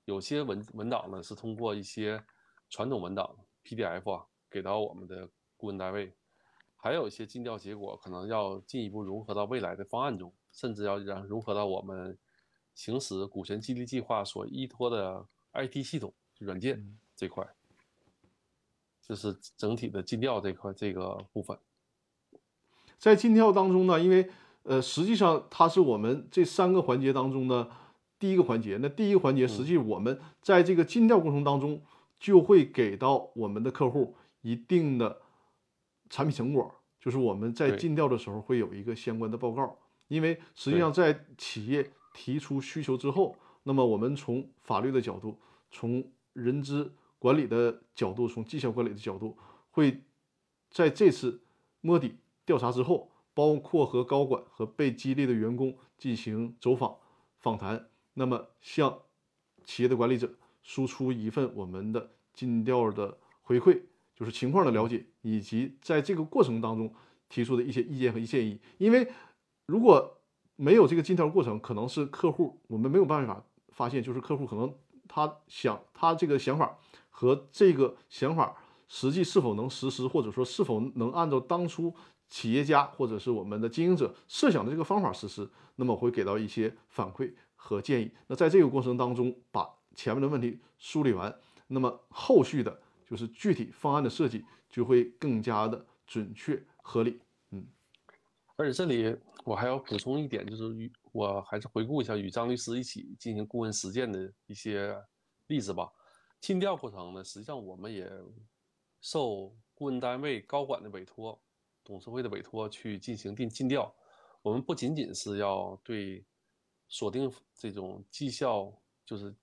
有些文文档呢是通过一些传统文档 PDF 啊给到我们的顾问单位，还有一些尽调结果可能要进一步融合到未来的方案中，甚至要让融合到我们行使股权激励计划所依托的 IT 系统软件嗯这块。这是整体的尽调这块这个部分。在尽调当中呢，因为呃，实际上它是我们这三个环节当中的第一个环节。那第一个环节，实际我们在这个尽调过程当中，就会给到我们的客户一定的产品成果，就是我们在对尽调的时候会有一个相关的报告。因为实际上在企业提出需求之后，那么我们从法律的角度，从人资管理的角度，从绩效管理的角度，会在这次摸底调查之后，包括和高管和被激励的员工进行走访访谈，那么向企业的管理者输出一份我们的尽调的回馈，就是情况的了解，以及在这个过程当中提出的一些意见和建议。因为如果没有这个尽调过程，可能是客户我们没有办法发现，就是客户可能他想他这个想法和这个想法实际是否能实施，或者说是否能按照当初企业家或者是我们的经营者设想的这个方法实施，那么我会给到一些反馈和建议。那在这个过程当中，把前面的问题梳理完，那么后续的就是具体方案的设计就会更加的准确合理。嗯而且这里我还要补充一点，就是我还是回顾一下与张律师一起进行顾问实践的一些例子吧。尽调过程呢，实际上我们也受顾问单位高管的委托、董事会的委托去进行定尽调。我们不仅仅是要对锁定这种绩效，就是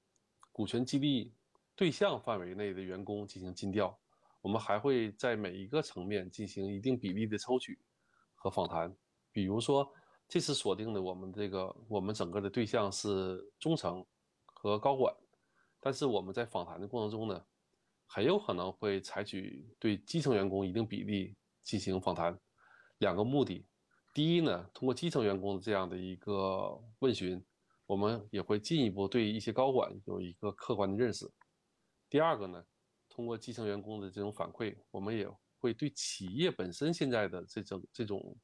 股权激励对象范围内的员工进行尽调，我们还会在每一个层面进行一定比例的抽取和访谈。比如说，这次锁定的我们这个我们整个的对象是中层和高管，但是我们在访谈的过程中呢，很有可能会采取对基层员工一定比例进行访谈，两个目的。第一呢，通过基层员工的这样的一个问询，我们也会进一步对一些高管有一个客观的认识。第二个呢，通过基层员工的这种反馈，我们也会对企业本身现在的这种这种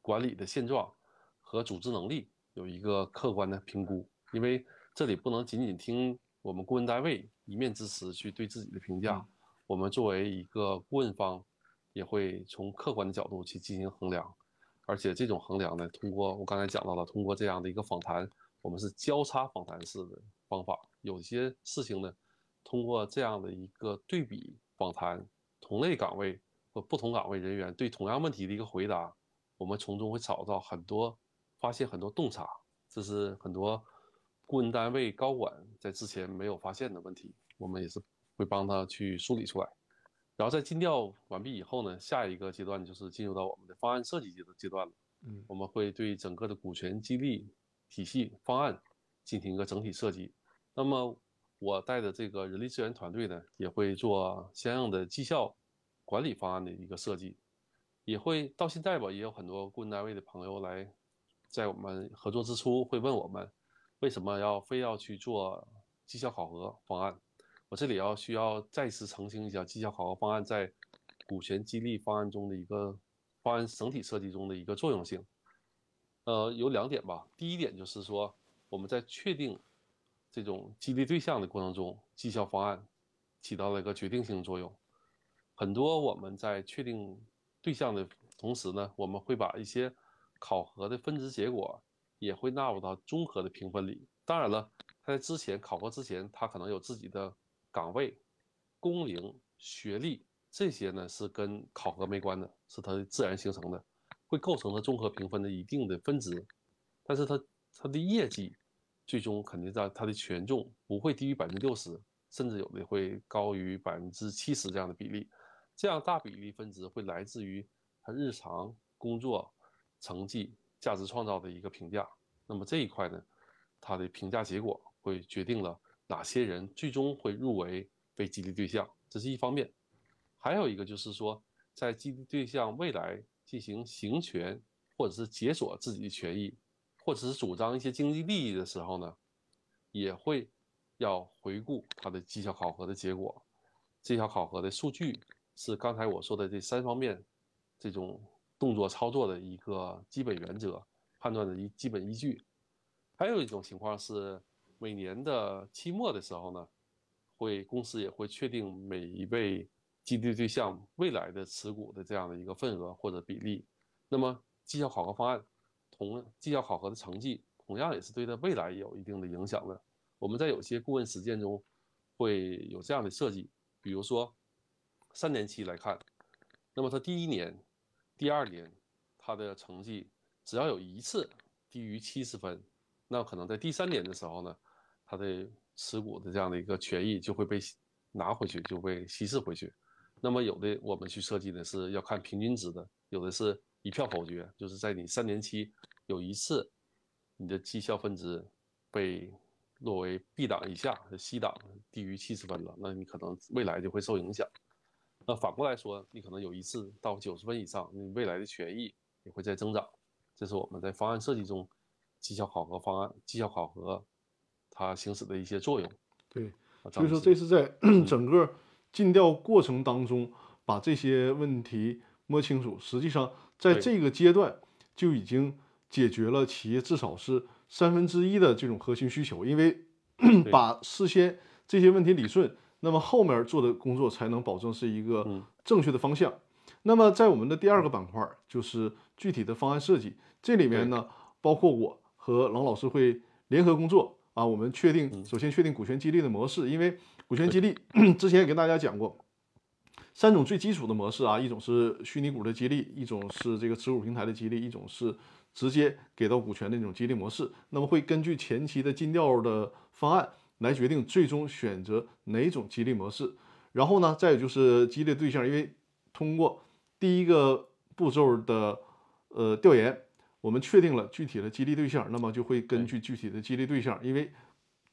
管理的现状和组织能力有一个客观的评估。因为这里不能仅仅听我们顾问单位一面之词去对自己的评价，我们作为一个顾问方，也会从客观的角度去进行衡量。而且这种衡量呢，通过我刚才讲到了，通过这样的一个访谈，我们是交叉访谈式的方法。有些事情呢，通过这样的一个对比访谈，同类岗位和不同岗位人员对同样问题的一个回答，我们从中会找到很多，发现很多洞察，这是很多顾问单位高管在之前没有发现的问题，我们也是会帮他去梳理出来。然后在尽调完毕以后呢，下一个阶段就是进入到我们的方案设计阶阶段了。嗯我们会对整个的股权激励体系方案进行一个整体设计。那么我带的这个人力资源团队呢，也会做相应的绩效管理方案的一个设计，也会到现在吧，也有很多顾问单位的朋友来，在我们合作之初会问我们，为什么要非要去做绩效考核方案？我这里要需要再次澄清一下，绩效考核方案在股权激励方案中的一个方案整体设计中的一个作用性。呃，有两点吧。第一点就是说，我们在确定这种激励对象的过程中，绩效方案起到了一个决定性作用。很多我们在确定对象的同时呢，我们会把一些考核的分值结果也会纳入到综合的评分里。当然了，他在之前考核之前，他可能有自己的岗位、工龄、学历这些呢是跟考核没关的，是他自然形成的，会构成他综合评分的一定的分值。但是他他的业绩最终肯定在他的权重不会低于百分之六十，甚至有的会高于百分之七十这样的比例。这样大比例分值会来自于他日常工作成绩、价值创造的一个评价。那么这一块呢，它的评价结果会决定了哪些人最终会入围被激励对象，这是一方面。还有一个就是说，在激励对象未来进行行权或者是解锁自己的权益，或者是主张一些经济利益的时候呢，也会要回顾他的绩效考核的结果，绩效考核的数据。是刚才我说的这三方面，这种动作操作的一个基本原则，判断的一基本依据。还有一种情况是，每年的期末的时候呢，会公司也会确定每一位激励对象未来的持股的这样的一个份额或者比例。那么绩效考核方案同绩效考核的成绩，同样也是对他未来有一定的影响的。我们在有些顾问实践中会有这样的设计，比如说。三年期来看，那么他第一年、第二年，他的成绩只要有一次低于七十分，那可能在第三年的时候呢，他的持股的这样的一个权益就会被拿回去，就被稀释回去。那么有的我们去设计的是要看平均值的，有的是一票否决，就是在你三年期有一次你的绩效分值被落为 B 档以下，C 档低于七十分了，那你可能未来就会受影响。那反过来说，你可能有一次到九十分以上，你未来的权益也会在增长。这是我们在方案设计中，绩效考核方案、绩效考核它行使的一些作用。对，所以说这是在整个尽调过程当中把这些问题摸清楚。实际上，在这个阶段就已经解决了企业至少是三分之一的这种核心需求，因为把事先这些问题理顺。那么后面做的工作才能保证是一个正确的方向。那么在我们的第二个板块就是具体的方案设计，这里面呢，包括我和郎老师会联合工作啊。我们确定，首先确定股权激励的模式，因为股权激励之前也跟大家讲过，三种最基础的模式啊，一种是虚拟股的激励，一种是这个持股平台的激励，一种是直接给到股权的那种激励模式。那么会根据前期的尽调的方案。来决定最终选择哪种激励模式，然后呢，再有就是激励对象，因为通过第一个步骤的呃调研，我们确定了具体的激励对象，那么就会根据具体的激励对象，因为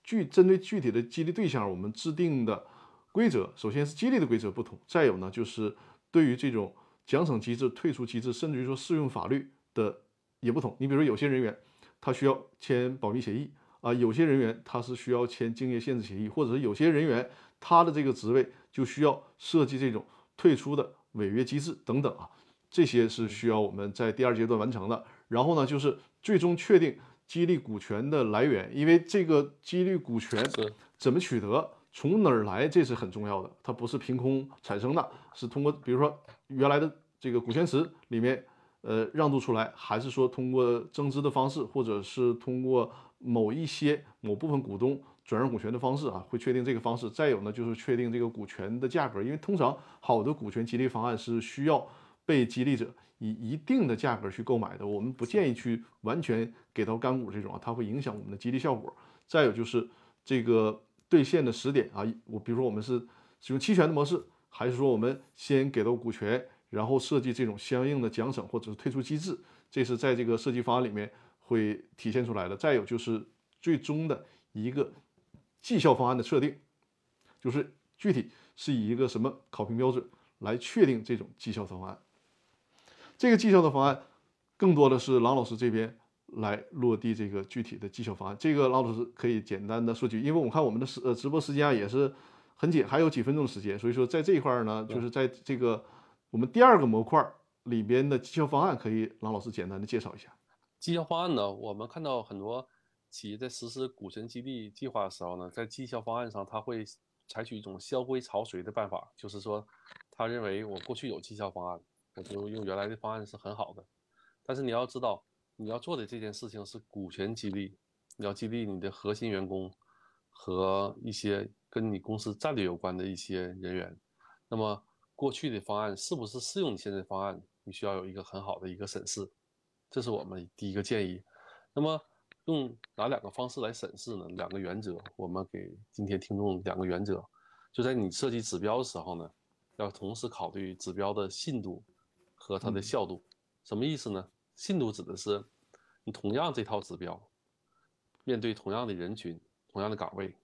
具针对具体的激励对象，我们制定的规则，首先是激励的规则不同，再有呢就是对于这种奖惩机制、退出机制，甚至于说适用法律的也不同。你比如说有些人员他需要签保密协议。啊，有些人员他是需要签竞业限制协议，或者是有些人员他的这个职位就需要设计这种退出的违约机制等等啊，这些是需要我们在第二阶段完成的。然后呢，就是最终确定激励股权的来源，因为这个激励股权怎么取得，从哪儿来，这是很重要的，它不是凭空产生的，是通过比如说原来的这个股权池里面呃让渡出来，还是说通过增资的方式，或者是通过。某一些某部分股东转让股权的方式啊，会确定这个方式。再有呢，就是确定这个股权的价格，因为通常好的股权激励方案是需要被激励者以一定的价格去购买的。我们不建议去完全给到干股这种啊，它会影响我们的激励效果。再有就是这个兑现的时点啊，我比如说我们是使用期权的模式，还是说我们先给到股权，然后设计这种相应的奖惩或者是退出机制，这是在这个设计方案里面。会体现出来的。再有就是最终的一个绩效方案的设定，就是具体是以一个什么考评标准来确定这种绩效方案。这个绩效的方案，更多的是郎老师这边来落地这个具体的绩效方案。这个郎老师可以简单的说句，因为我看我们的时呃直播时间啊也是很紧，还有几分钟的时间，所以说在这一块呢，就是在这个我们第二个模块里边的绩效方案，可以郎老师简单的介绍一下。绩效方案呢？我们看到很多企业在实施股权激励计划的时候呢，在绩效方案上，他会采取一种萧规潮随的办法，就是说，他认为我过去有绩效方案，我就用原来的方案是很好的。但是你要知道，你要做的这件事情是股权激励，你要激励你的核心员工和一些跟你公司战略有关的一些人员。那么过去的方案是不是适用你现在方案？你需要有一个很好的一个审视，这是我们第一个建议。那么用哪两个方式来审视呢？两个原则，我们给今天听众两个原则，就在你设计指标的时候呢，要同时考虑指标的信度和它的效度。什么意思呢？信度指的是你同样这套指标，面对同样的人群、同样的岗位，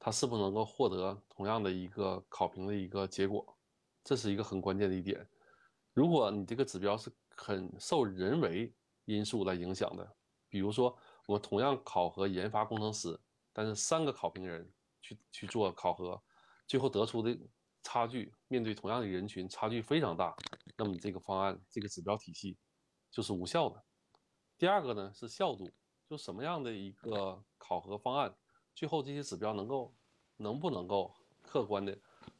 它是不是能够获得同样的一个考评的一个结果？这是一个很关键的一点。如果你这个指标是很受人为因素来影响的。比如说，我们同样考核研发工程师，但是三个考评人去去做考核，最后得出的差距，面对同样的人群，差距非常大，那么你这个方案、这个指标体系就是无效的。第二个呢是效度，就什么样的一个考核方案，最后这些指标能够能不能够客观的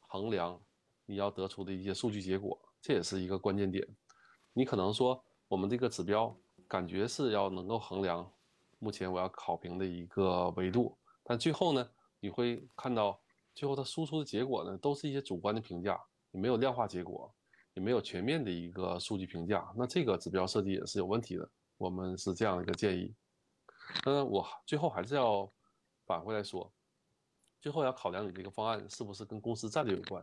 衡量你要得出的一些数据结果，这也是一个关键点。你可能说我们这个指标。感觉是要能够衡量目前我要考评的一个维度，但最后呢，你会看到最后它输出的结果呢，都是一些主观的评价，也没有量化结果，也没有全面的一个数据评价。那这个指标设计也是有问题的。我们是这样一个建议。那我最后还是要返回来说，最后要考量你这个方案是不是跟公司战略有关。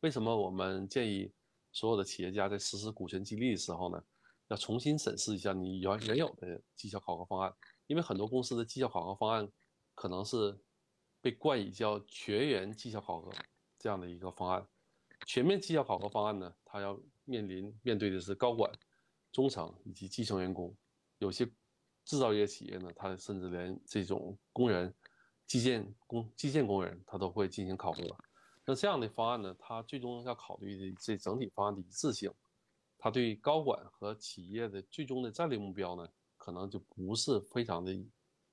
为什么我们建议所有的企业家在实施股权激励的时候呢？要重新审视一下你原原有的绩效考核方案，因为很多公司的绩效考核方案可能是被冠以叫全员绩效考核这样的一个方案。全面绩效考核方案呢，它要面临面对的是高管、中层以及基层员工。有些制造业企业呢，它甚至连这种工人、基建工、基建工人，它都会进行考核。那这样的方案呢，它最终要考虑的这整体方案的一致性。它对高管和企业的最终的战略目标呢，可能就不是非常的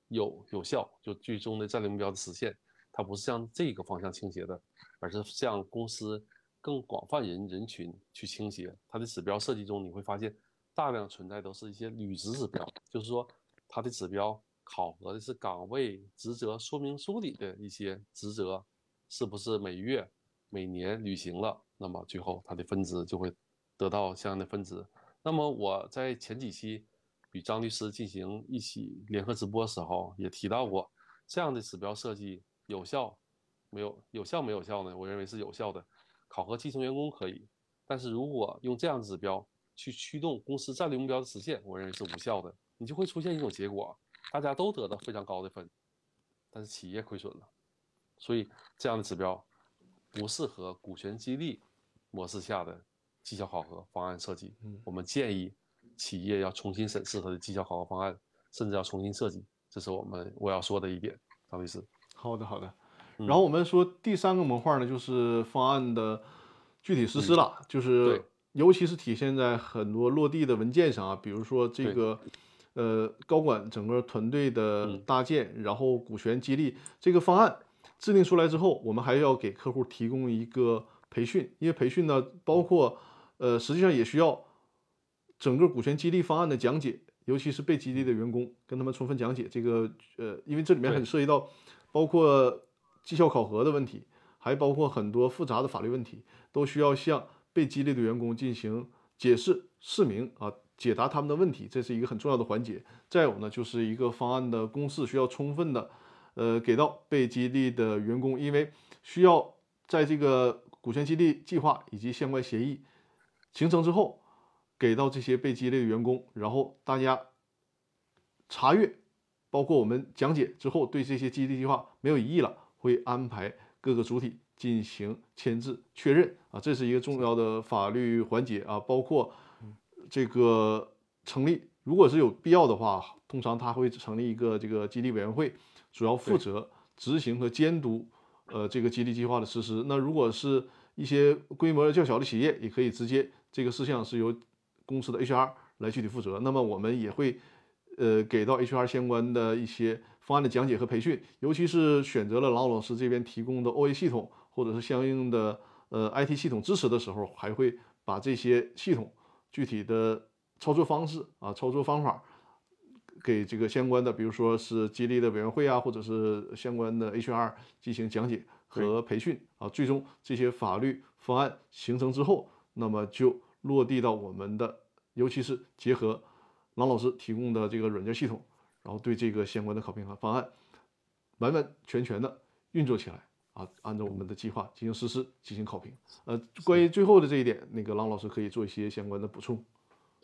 有有效，就最终的战略目标的实现，它不是向这个方向倾斜的，而是向公司更广泛人人群去倾斜。它的指标设计中，你会发现大量存在都是一些履职指标，就是说它的指标考核的是岗位职责说明书里的一些职责是不是每月、每年履行了，那么最后它的分值就会。得到相应的分值。那么我在前几期与张律师进行一起联合直播的时候，也提到过这样的指标设计有效没有？有效没有效呢？我认为是有效的。考核基层员工可以，但是如果用这样的指标去驱动公司战略目标的实现，我认为是无效的。你就会出现一种结果，大家都得到非常高的分，但是企业亏损了。所以这样的指标不适合股权激励模式下的。绩效考核方案设计，我们建议企业要重新审视它的绩效考核方案，甚至要重新设计。这是我们我要说的一点，张律师。好的，好的。然后我们说第三个模块呢，就是方案的具体实施了，就是尤其是体现在很多落地的文件上啊，比如说这个呃高管整个团队的搭建，然后股权激励这个方案制定出来之后，我们还要给客户提供一个培训，因为培训呢包括。呃，实际上也需要整个股权激励方案的讲解，尤其是被激励的员工，跟他们充分讲解这个。呃，因为这里面很涉及到，包括绩效考核的问题，还包括很多复杂的法律问题，都需要向被激励的员工进行解释、释明啊，解答他们的问题，这是一个很重要的环节。再有呢，就是一个方案的公示需要充分的，呃，给到被激励的员工，因为需要在这个股权激励计划以及相关协议。形成之后，给到这些被激励的员工，然后大家查阅，包括我们讲解之后，对这些激励计划没有异议了，会安排各个主体进行签字确认啊，这是一个重要的法律环节啊，包括这个成立，如果是有必要的话，通常他会成立一个这个激励委员会，主要负责执行和监督呃这个激励计划的实施。那如果是一些规模较小的企业，也可以直接。这个事项是由公司的 HR 来具体负责。那么我们也会呃给到 HR 相关的一些方案的讲解和培训，尤其是选择了郎老师这边提供的 OA 系统或者是相应的呃 IT 系统支持的时候，还会把这些系统具体的操作方式啊、操作方法给这个相关的，比如说是激励的委员会啊，或者是相关的 HR 进行讲解和培训啊。最终这些法律方案形成之后，那么就落地到我们的，尤其是结合郎老师提供的这个软件系统，然后对这个相关的考评方案完完全全的运作起来啊，按照我们的计划进行实施，进行考评。呃，关于最后的这一点，那个郎老师可以做一些相关的补充。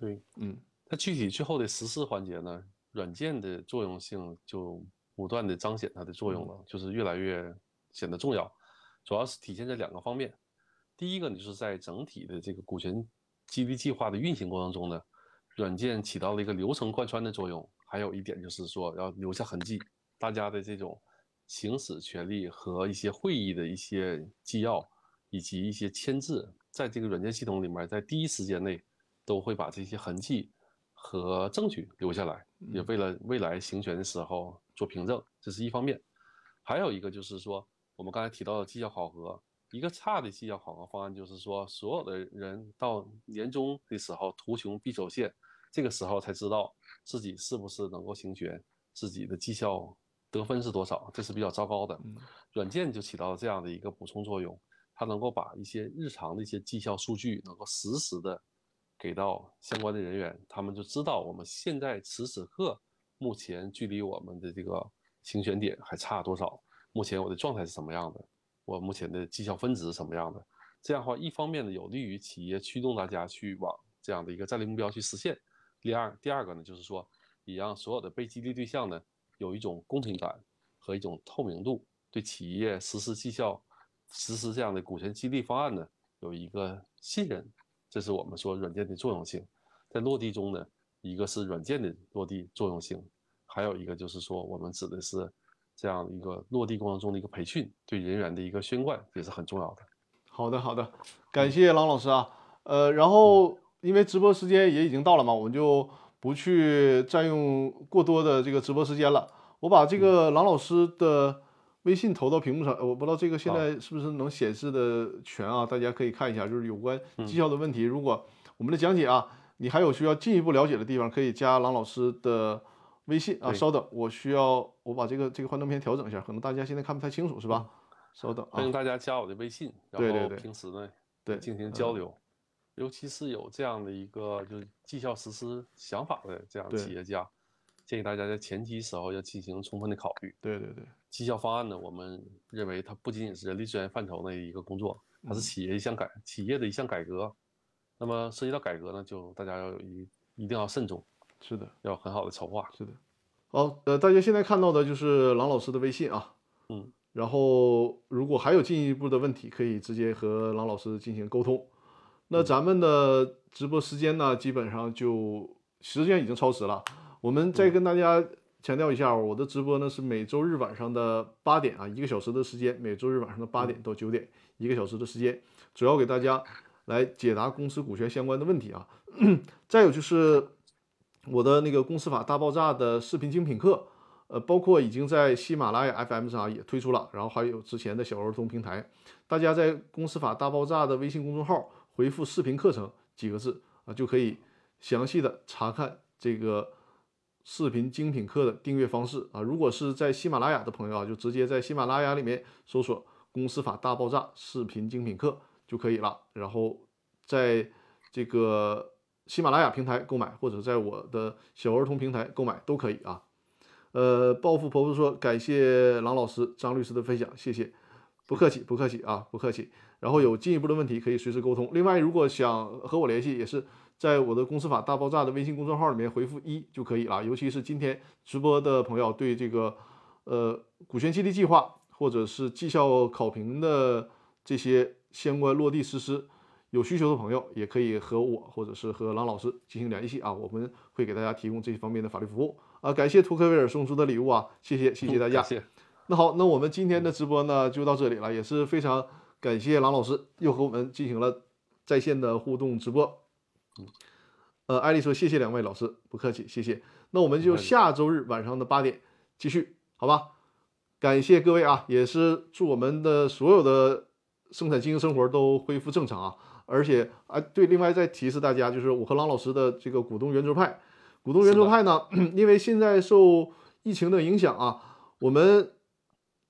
对，嗯，它具体最后的实施环节呢，软件的作用性就不断的彰显它的作用了，就是越来越显得重要。主要是体现在两个方面，第一个呢，就是在整体的这个股权激励计划的运行过程中呢，软件起到了一个流程贯穿的作用。还有一点就是说要留下痕迹，大家的这种行使权利和一些会议的一些纪要，以及一些签字，在这个软件系统里面，在第一时间内都会把这些痕迹和证据留下来，也为了未来行权的时候做凭证，这是一方面。还有一个就是说，我们刚才提到的绩效考核，一个差的绩效考核方案就是说，所有的人到年终的时候图穷匕首现，这个时候才知道自己是不是能够行权，自己的绩效得分是多少，这是比较糟糕的。软件就起到了这样的一个补充作用，它能够把一些日常的一些绩效数据能够实时的给到相关的人员，他们就知道我们现在此时此刻目前距离我们的这个行权点还差多少，目前我的状态是什么样的，我目前的绩效分值是什么样的。这样的话，一方面呢，有利于企业驱动大家去往这样的一个战略目标去实现；第二，第二个呢，就是说，也让所有的被激励对象呢有一种公平感和一种透明度，对企业实施绩效、实施这样的股权激励方案呢有一个信任。这是我们说软件的作用性。在落地中呢，一个是软件的落地作用性，还有一个就是说，我们指的是这样一个落地过程中的一个培训，对人员的一个宣贯也是很重要的。好的，好的，感谢郎老师啊。呃，然后因为直播时间也已经到了嘛，我们就不去占用过多的这个直播时间了。我把这个郎老师的微信投到屏幕上，呃我不知道这个现在是不是能显示的全啊？大家可以看一下，就是有关绩效的问题。如果我们的讲解啊，你还有需要进一步了解的地方，可以加郎老师的微信啊。稍等，我需要我把这个这个幻灯片调整一下，可能大家现在看不太清楚，是吧？稍等啊欢迎。大家加我的微信，然后平时呢对进行交流，尤其是有这样的一个就是绩效实施想法的这样的企业家，建议大家在前期时候要进行充分的考虑。对对对，绩效方案呢，我们认为它不仅仅是人力资源范畴的一个工作，它是企业一项改企业的一项改革。那么涉及到改革呢，就大家要有一一定要慎重，是的。要很好的筹划。是的，好，呃，大家现在看到的就是郎老师的微信啊，嗯，然后如果还有进一步的问题，可以直接和郎老师进行沟通。那咱们的直播时间呢，基本上就时间已经超时了。我们再跟大家强调一下，我的直播呢是每周日晚上的八点啊，一个小时的时间，每周日晚上的八点到九点，一个小时的时间，主要给大家来解答公司股权相关的问题啊。再有就是我的那个公司法大爆炸的视频精品课，呃，包括已经在喜马拉雅 FM 上也推出了，然后还有之前的小儿童平台，大家在公司法大爆炸的微信公众号回复“视频课程”几个字啊，就可以详细的查看这个视频精品课的订阅方式啊。如果是在喜马拉雅的朋友啊，就直接在喜马拉雅里面搜索“公司法大爆炸视频精品课”就可以了，然后在这个喜马拉雅平台购买，或者在我的小儿童平台购买都可以啊。呃，暴富婆婆说感谢郎老师、张律师的分享，谢谢，不客气，不客气啊，不客气。然后有进一步的问题可以随时沟通。另外，如果想和我联系，也是在我的公司法大爆炸的微信公众号里面回复一就可以了。尤其是今天直播的朋友，对这个呃股权激励计划或者是绩效考评的这些相关落地实施有需求的朋友，也可以和我或者是和郎老师进行联系啊，我们会给大家提供这方面的法律服务啊。感谢图克威尔送出的礼物啊，谢谢谢谢大家 那好，那我们今天的直播呢就到这里了，也是非常感谢郎老师又和我们进行了在线的互动直播。呃，艾丽说谢谢两位老师，不客气，谢谢。那我们就下周日晚上的八点继续，好吧？感谢各位啊，也是祝我们的所有的生产经营生活都恢复正常啊！而且啊，对，另外再提示大家，就是我和郎老师的这个股东圆桌派，股东圆桌派呢，因为现在受疫情的影响啊，我们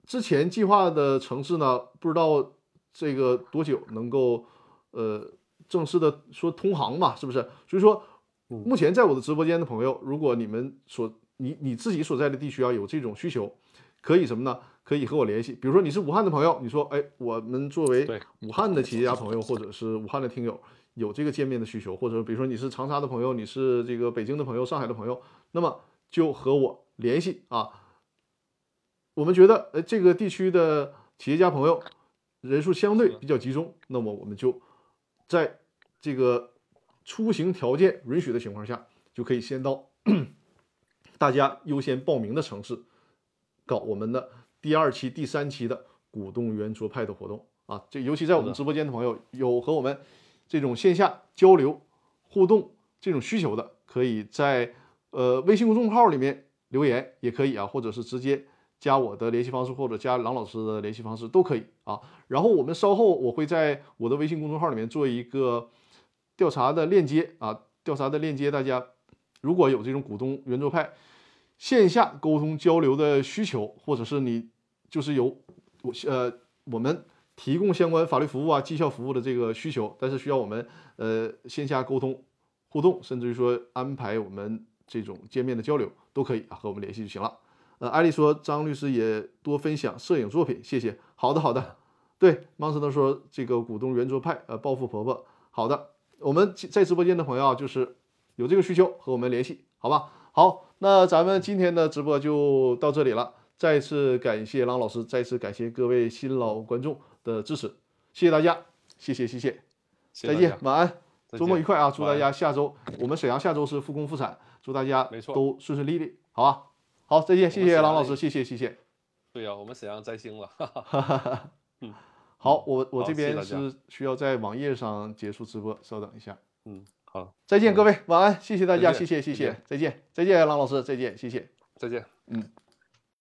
之前计划的城市呢，不知道这个多久能够呃正式的说通航嘛，是不是？所以说，目前在我的直播间的朋友，如果你们所你你自己所在的地区啊有这种需求。可以什么呢？可以和我联系。比如说你是武汉的朋友，你说，哎，我们作为武汉的企业家朋友，或者是武汉的听友，有这个见面的需求，或者比如说你是长沙的朋友，你是这个北京的朋友、上海的朋友，那么就和我联系啊。我们觉得，呃，这个地区的企业家朋友人数相对比较集中，那么我们就在这个出行条件允许的情况下，就可以先到 大家优先报名的城市。搞我们的第二期、第三期的股东圆桌派的活动啊，这尤其在我们直播间的朋友有和我们这种线下交流互动这种需求的，可以在呃微信公众号里面留言也可以啊，或者是直接加我的联系方式，或者加郎老师的联系方式都可以啊。然后我们稍后我会在我的微信公众号里面做一个调查的链接啊，调查的链接，大家如果有这种股东圆桌派。线下沟通交流的需求，或者是你就是有我呃我们提供相关法律服务啊、绩效服务的这个需求，但是需要我们呃线下沟通互动，甚至于说安排我们这种见面的交流都可以啊，和我们联系就行了。呃，艾丽说张律师也多分享摄影作品，谢谢。好的好的，对，芒斯特说这个股东圆桌派呃暴富婆婆，好的，我们在直播间的朋友啊，就是有这个需求和我们联系，好吧？好。那咱们今天的直播就到这里了，再次感谢郎老师，再次感谢各位新老观众的支持，谢谢大家，谢谢谢谢，再见，晚安，周末愉快啊！祝大家下周我们沈阳下周是复工复产，祝大家都顺顺利利，好吧？好，再见，谢谢郎老师，谢谢谢谢。对呀，我们沈阳摘星了，嗯，好，我我这边是需要在网页上结束直播，稍等一下，嗯。好，再见，各位，晚安，谢谢大家，谢谢，谢谢，再见，再见，郎老师，再见，谢谢，再见，嗯。